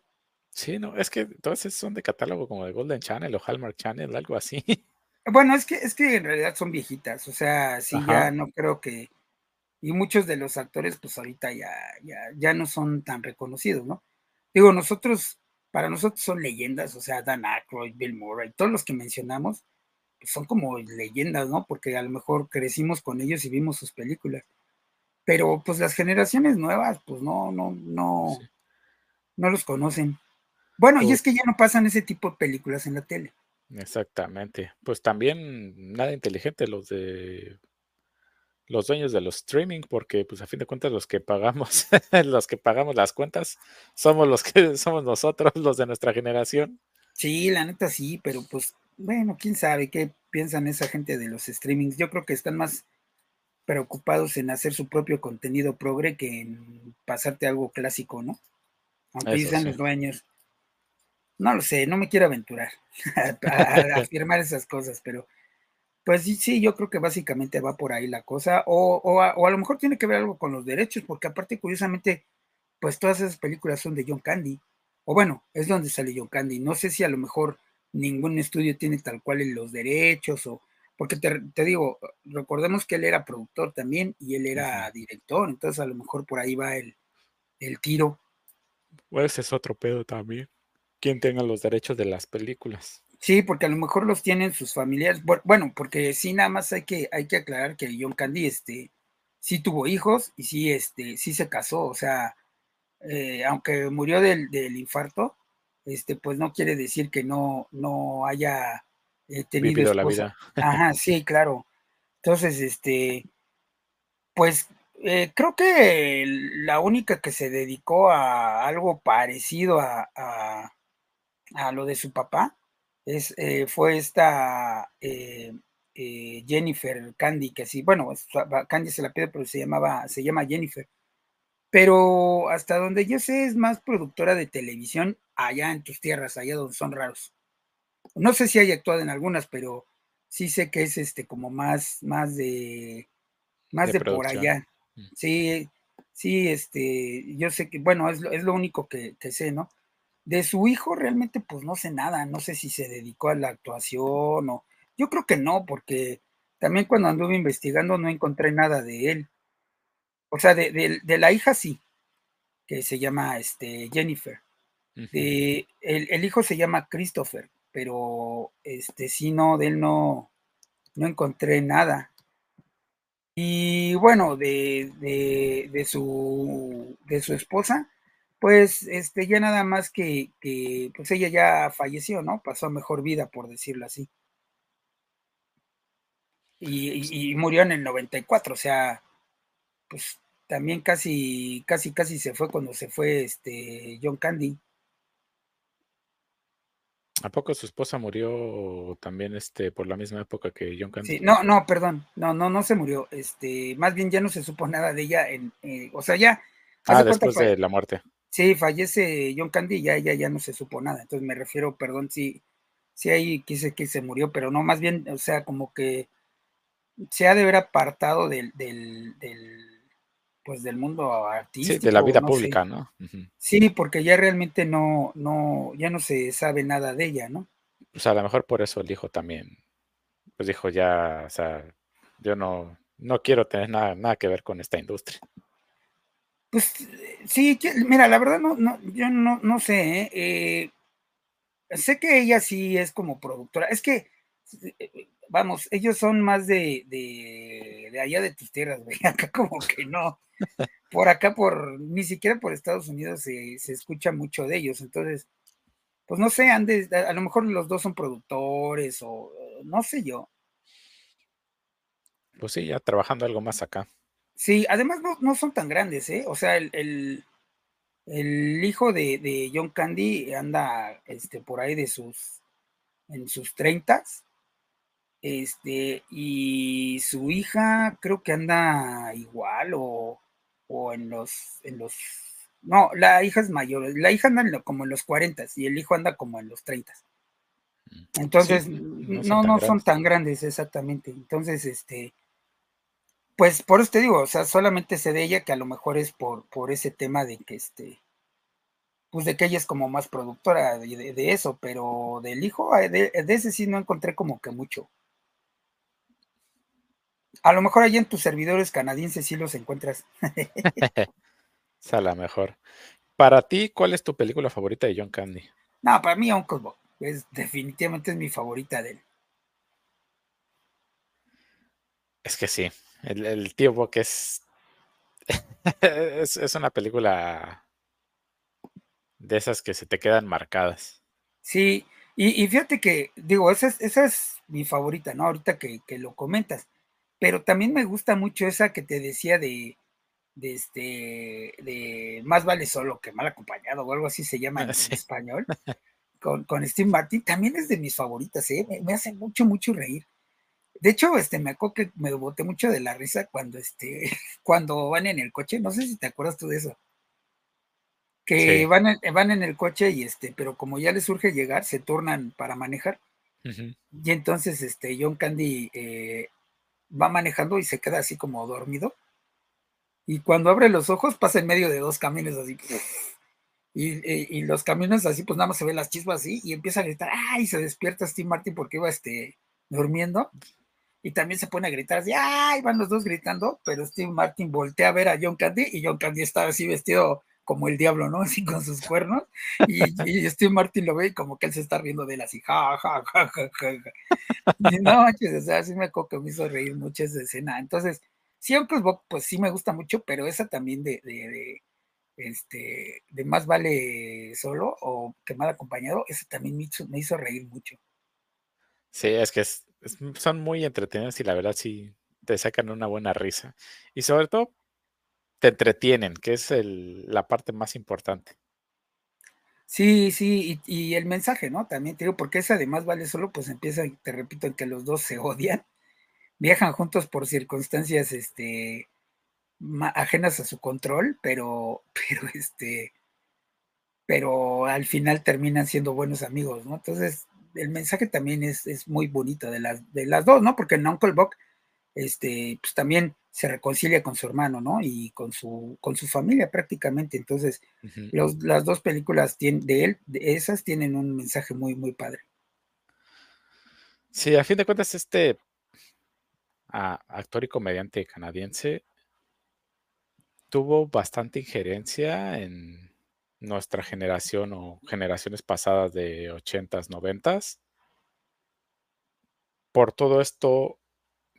Sí, no, es que todas esas son de catálogo como de Golden Channel o Hallmark Channel, algo así. Bueno, es que, es que en realidad son viejitas, o sea, sí, Ajá. ya no creo que, y muchos de los actores, pues ahorita ya, ya, ya no son tan reconocidos, ¿no? Digo, nosotros, para nosotros son leyendas, o sea, Dan Aykroyd, Bill Murray, todos los que mencionamos, pues son como leyendas, ¿no? Porque a lo mejor crecimos con ellos y vimos sus películas. Pero pues las generaciones nuevas, pues no, no, no, Sí. no los conocen. Bueno, y Pues- es que ya no pasan ese tipo de películas en la tele. Exactamente. Pues también nada inteligente los de los dueños de los streaming, porque pues a fin de cuentas los que pagamos, los que pagamos las cuentas, somos los que somos nosotros, los de nuestra generación. Sí, la neta sí, pero pues, bueno, quién sabe qué piensan esa gente de los streamings. Yo creo que están más preocupados en hacer su propio contenido progre que en pasarte algo clásico, ¿no? Aunque sean sí. los dueños. No lo sé, no me quiero aventurar a, a- a afirmar esas cosas, pero pues sí, sí, yo creo que básicamente va por ahí la cosa, o, o, a, o a lo mejor tiene que ver algo con los derechos, porque aparte, curiosamente, pues todas esas películas son de John Candy, o bueno, es donde sale John Candy. No sé si a lo mejor ningún estudio tiene tal cual en los derechos, o porque te, te digo, recordemos que él era productor también y él era director, entonces a lo mejor por ahí va el, el tiro. Pues es otro pedo también. Quien tenga los derechos de las películas. Sí, porque a lo mejor los tienen sus familiares. Bu- Bueno, porque sí, nada más hay que, hay que aclarar que John Candy, este, sí tuvo hijos y sí, este, sí se casó. O sea, eh, aunque murió del, del infarto, este, pues no quiere decir que no, no haya eh, tenido la vida. Ajá, sí, claro. Entonces, este, pues eh, creo que la única que se dedicó a algo parecido a, a- a lo de su papá es, eh, fue esta eh, eh, Jennifer Candy, que sí, bueno, Candy se la pide, pero se llamaba, se llama Jennifer. Pero hasta donde yo sé es más productora de televisión allá en tus tierras, allá donde son raros. No sé si haya actuado en algunas, pero sí sé que es este como más, más de más De de, por allá. Mm. Sí, sí, este, yo sé que, bueno, es lo, es lo único que, que sé, ¿no? De su hijo realmente pues no sé nada, no sé si se dedicó a la actuación o yo creo que no, porque también cuando anduve investigando no encontré nada de él. O sea, de, de- de la hija sí, que se llama este, Jennifer. De, el, el hijo se llama Christopher, pero este sí no, de él no, no encontré nada. Y bueno, de, de, de su, de su esposa, Pues este, ya nada más que, que pues ella ya falleció, ¿no? Pasó mejor vida, por decirlo así. Y, y, murió en el 94, o sea, pues también casi, casi, casi se fue cuando se fue este John Candy. ¿A poco su esposa murió también este por la misma época que John Candy? Sí, no, no, perdón, no, no, no se murió. Este, más bien ya no se supo nada de ella en, eh, o sea, ya. Ah, después de la muerte. Sí, fallece John Candy ya, ya, ya no se supo nada. Entonces me refiero, perdón, sí, sí ahí quise que se murió, pero no, más bien, o sea, como que se ha de ver apartado del, del, pues del mundo artístico. Sí, de la vida pública, ¿no? Sí, porque ya realmente no, no, ya no se sabe nada de ella, ¿no? Pues a lo mejor por eso el hijo también, pues dijo ya, o sea, yo no, no quiero tener nada, nada que ver con esta industria. Pues sí, mira, la verdad no, no yo no, no sé, ¿eh? Eh, sé que ella sí es como productora, es que eh, vamos, ellos son más de, de, allá de tus tierras, güey. Acá como que no. Por acá, por, ni siquiera por Estados Unidos se, escucha mucho de ellos. Entonces, pues no sé, andes, a, lo mejor los dos son productores o no sé yo. Pues sí, ya trabajando algo más acá. Sí, además no, son tan grandes, ¿eh? O sea, el, hijo de, de, John Candy anda este, por ahí de sus, en sus treintas este, y su hija creo que anda igual o, en los, en los, no, la hija es mayor, la hija anda como en los 40 y el hijo anda como en los 30. Mm, Entonces, no, no, son tan grandes exactamente. Entonces, este, pues por eso te digo, o sea, solamente sé de ella que a lo mejor es por, por ese tema de que este, pues de que ella es como más productora de, eso, pero del hijo, de, de, ese sí no encontré como que mucho. A lo mejor allí en tus servidores canadienses sí los encuentras. es a lo mejor. Para ti, ¿cuál es tu película favorita de John Candy? No, para mí Uncle Bob. Es, definitivamente es mi favorita de él. Es que sí, el, tío Bob es, es, una película de esas que se te quedan marcadas. Sí, y, fíjate que, digo, esa es, esa es mi favorita, ¿no? Ahorita que, que lo comentas pero también me gusta mucho esa que te decía de, de este, de más vale solo que mal acompañado o algo así se llama en, español, con, con, Steve Martin, también es de mis favoritas, ¿eh? me, hace mucho, mucho reír. De hecho, este, me acuerdo que me boté mucho de la risa cuando, este, cuando van en el coche, no sé si te acuerdas tú de eso, que van, en, van en el coche y este, pero como ya les surge llegar, se turnan para manejar. Y entonces, este, John Candy eh, va manejando y se queda así como dormido. Y cuando abre los ojos pasa en medio de dos camiones así. Y, los camiones así, pues nada más se ven las chispas así y empieza a gritar, ¡ay! Se despierta Steve Martin porque iba este, durmiendo. Y también se pone a gritar así, ¡ay! Van los dos gritando, pero Steve Martin voltea a ver a John Candy y John Candy estaba así vestido como el diablo, ¿no? Así con sus cuernos. Y, Steve Martin lo ve y como que él se está riendo de él así, ja, ja, ja, ja, ja. No manches, o sea, sí me acuerdo que me hizo reír mucho esa escena. Entonces, sí, Uncle Bob, pues sí me gusta mucho, pero esa también de, este, de más vale solo o que mal acompañado, esa también me hizo reír mucho. Sí, es que son muy entretenidos y la verdad sí te sacan una buena risa. Y sobre todo te entretienen, que es la parte más importante. Sí, sí, y, el mensaje, ¿no? También te digo, porque esa además vale solo, pues empieza, te repito, en que los dos se odian, viajan juntos por circunstancias, este, ajenas a su control, pero, pero este, pero al final terminan siendo buenos amigos, ¿no? Entonces, el mensaje también es, es muy bonito de las, de las dos, ¿no? Porque en Uncle Buck, este, pues también se reconcilia con su hermano, ¿no? Y con su, con su familia prácticamente. Entonces, las dos películas de él, de esas, tienen un mensaje muy, muy padre. Sí, a fin de cuentas, este actor y comediante canadiense tuvo bastante injerencia en nuestra generación o generaciones pasadas de 80s, 90s. Por todo esto,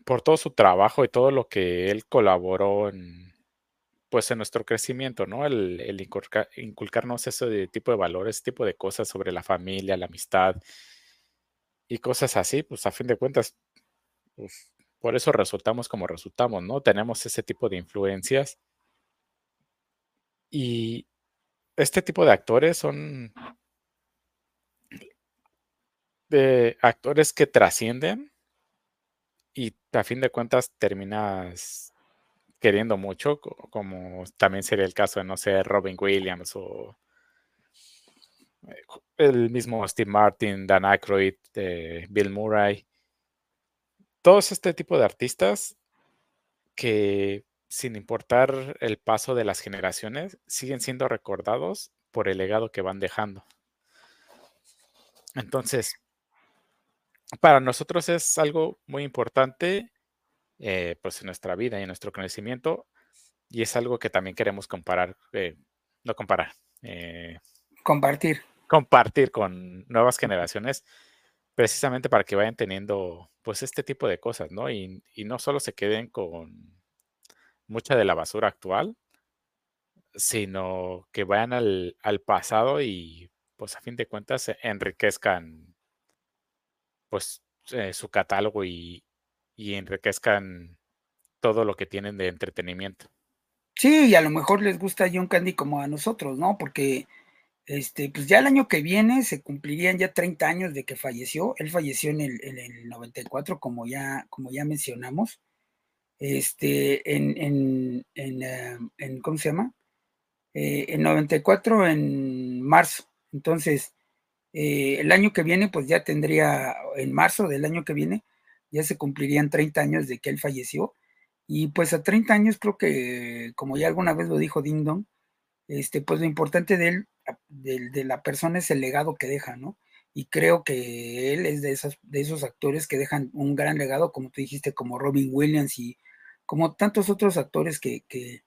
por todo su trabajo y todo lo que él colaboró en, pues en nuestro crecimiento, ¿no? El, el inculcarnos ese tipo de valores, tipo de cosas sobre la familia, la amistad y cosas así, pues a fin de cuentas, pues, por eso resultamos como resultamos, ¿no? Tenemos ese tipo de influencias. Y este tipo de actores son de actores que trascienden y a fin de cuentas terminas queriendo mucho, como también sería el caso de, no sé, Robin Williams o eh, el mismo Steve Martin, Dan Aykroyd, eh, Bill Murray. Todos este tipo de artistas que sin importar el paso de las generaciones, siguen siendo recordados por el legado que van dejando. Entonces, para nosotros es algo muy importante eh, pues en nuestra vida y en nuestro conocimiento y es algo que también queremos comparar, eh, no comparar, eh, compartir. Compartir con nuevas generaciones precisamente para que vayan teniendo pues este tipo de cosas, ¿no? Y, y no solo se queden con mucha de la basura actual, sino que vayan al, al pasado y pues a fin de cuentas enriquezcan pues eh, su catálogo y, y enriquezcan todo lo que tienen de entretenimiento. Sí, y a lo mejor les gusta John Candy como a nosotros, ¿no? Porque este, pues ya el año que viene se cumplirían ya 30 años de que falleció. Él falleció en el, en el 94, como ya, como ya mencionamos. Este, en, en, eh, en ¿cómo se llama? Eh, en 94, en marzo. Entonces, eh, el año que viene, pues ya tendría, en marzo del año que viene, ya se cumplirían 30 años de que él falleció. Y pues a 30 años creo que, como ya alguna vez lo dijo Ding este, pues lo importante de él, de, de, la persona es el legado que deja, ¿no? Y creo que él es de esos, de esos actores que dejan un gran legado, como tú dijiste, como Robin Williams y como tantos otros actores que, que,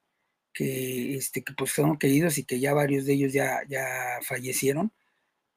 que, este, que pues fueron queridos y que ya varios de ellos ya, ya fallecieron,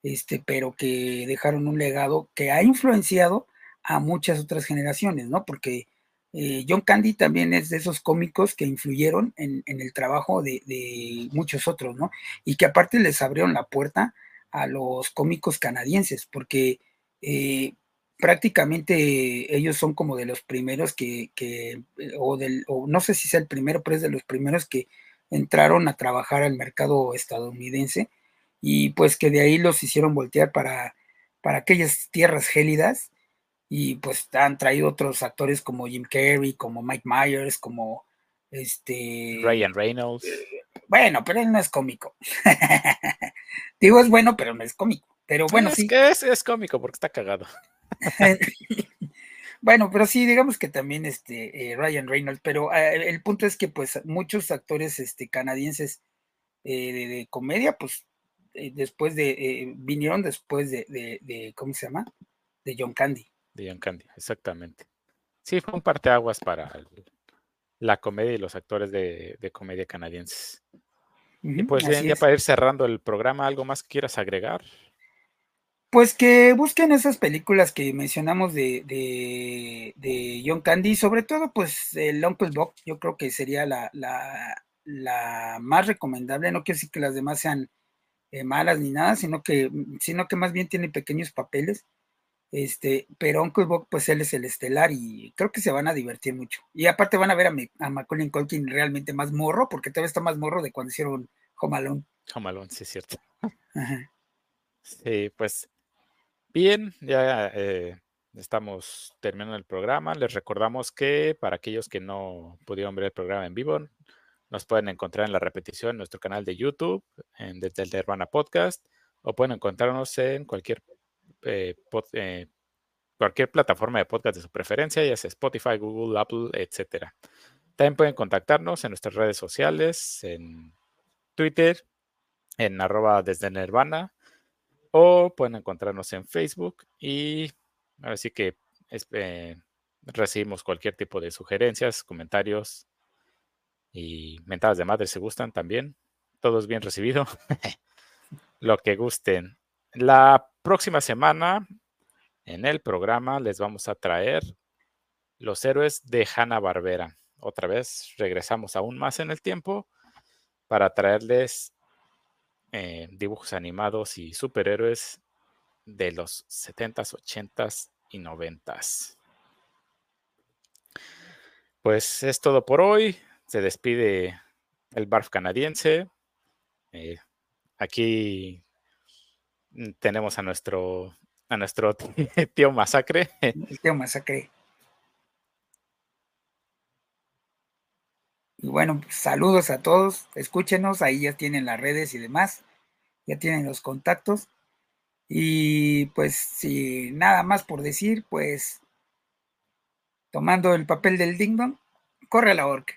este, pero que dejaron un legado que ha influenciado a muchas otras generaciones, ¿no? Porque eh, John Candy también es de esos cómicos que influyeron en, en el trabajo de, muchos otros, ¿no? Y que aparte les abrieron la puerta a los cómicos canadienses, porque eh, prácticamente ellos son como de los primeros que, que o, del, o no sé si sea el primero, pero es de los primeros que entraron a trabajar al mercado estadounidense y pues que de ahí los hicieron voltear para, para aquellas tierras gélidas y pues han traído otros actores como Jim Carrey, como Mike Myers, como este... Ryan Reynolds. Bueno, pero él no es cómico. Digo, es bueno, pero no es cómico. Pero bueno, es sí. Que es, es cómico porque está cagado. bueno, pero sí, digamos que también este eh, Ryan Reynolds, pero eh, el punto es que pues muchos actores este, canadienses eh, de, de, comedia, pues eh, después de, vinieron después de, de, de, ¿cómo se llama? De John Candy. De John Candy, exactamente. Sí, fue un parteaguas para el, la comedia y los actores de, comedia canadienses. Uh -huh, y pues ya, ya para ir cerrando el programa, ¿algo más que quieras agregar? Pues que busquen esas películas que mencionamos de, de, de, John Candy, sobre todo pues el Uncle Bob, yo creo que sería la, la, la más recomendable, no quiero decir que las demás sean eh, malas ni nada, sino que, sino que más bien tiene pequeños papeles, este, pero Uncle Bob pues él es el estelar y creo que se van a divertir mucho. Y aparte van a ver a, a Macaulay Culkin realmente más morro, porque todavía está más morro de cuando hicieron Home Alone. Home Alone, sí es cierto. Ajá. Sí, pues Bien, ya eh, estamos terminando el programa. Les recordamos que para aquellos que no pudieron ver el programa en vivo, nos pueden encontrar en la repetición en nuestro canal de YouTube, en, desde el Hermana Podcast, o pueden encontrarnos en cualquier, eh, eh, cualquier plataforma de podcast de su preferencia, ya sea Spotify, Google, Apple, etc. También pueden contactarnos en nuestras redes sociales, en Twitter, en arroba desde Nirvana, o pueden encontrarnos en Facebook y así que eh, recibimos cualquier tipo de sugerencias, comentarios y mentadas de madre si gustan también. Todo es bien recibido. Lo que gusten. La próxima semana en el programa les vamos a traer los héroes de Hanna Barbera. Otra vez regresamos aún más en el tiempo para traerles eh, dibujos animados y superhéroes de los 70s, 80s y 90s. Pues es todo por hoy. Se despide el BARF canadiense. Eh, aquí mm, tenemos a nuestro a nuestro tío Masacre. El tío Masacre. Y bueno, pues, saludos a todos. Escúchenos, ahí ya tienen las redes y demás. Ya tienen los contactos. Y pues, si nada más por decir, pues tomando el papel del Ding corre a la orca.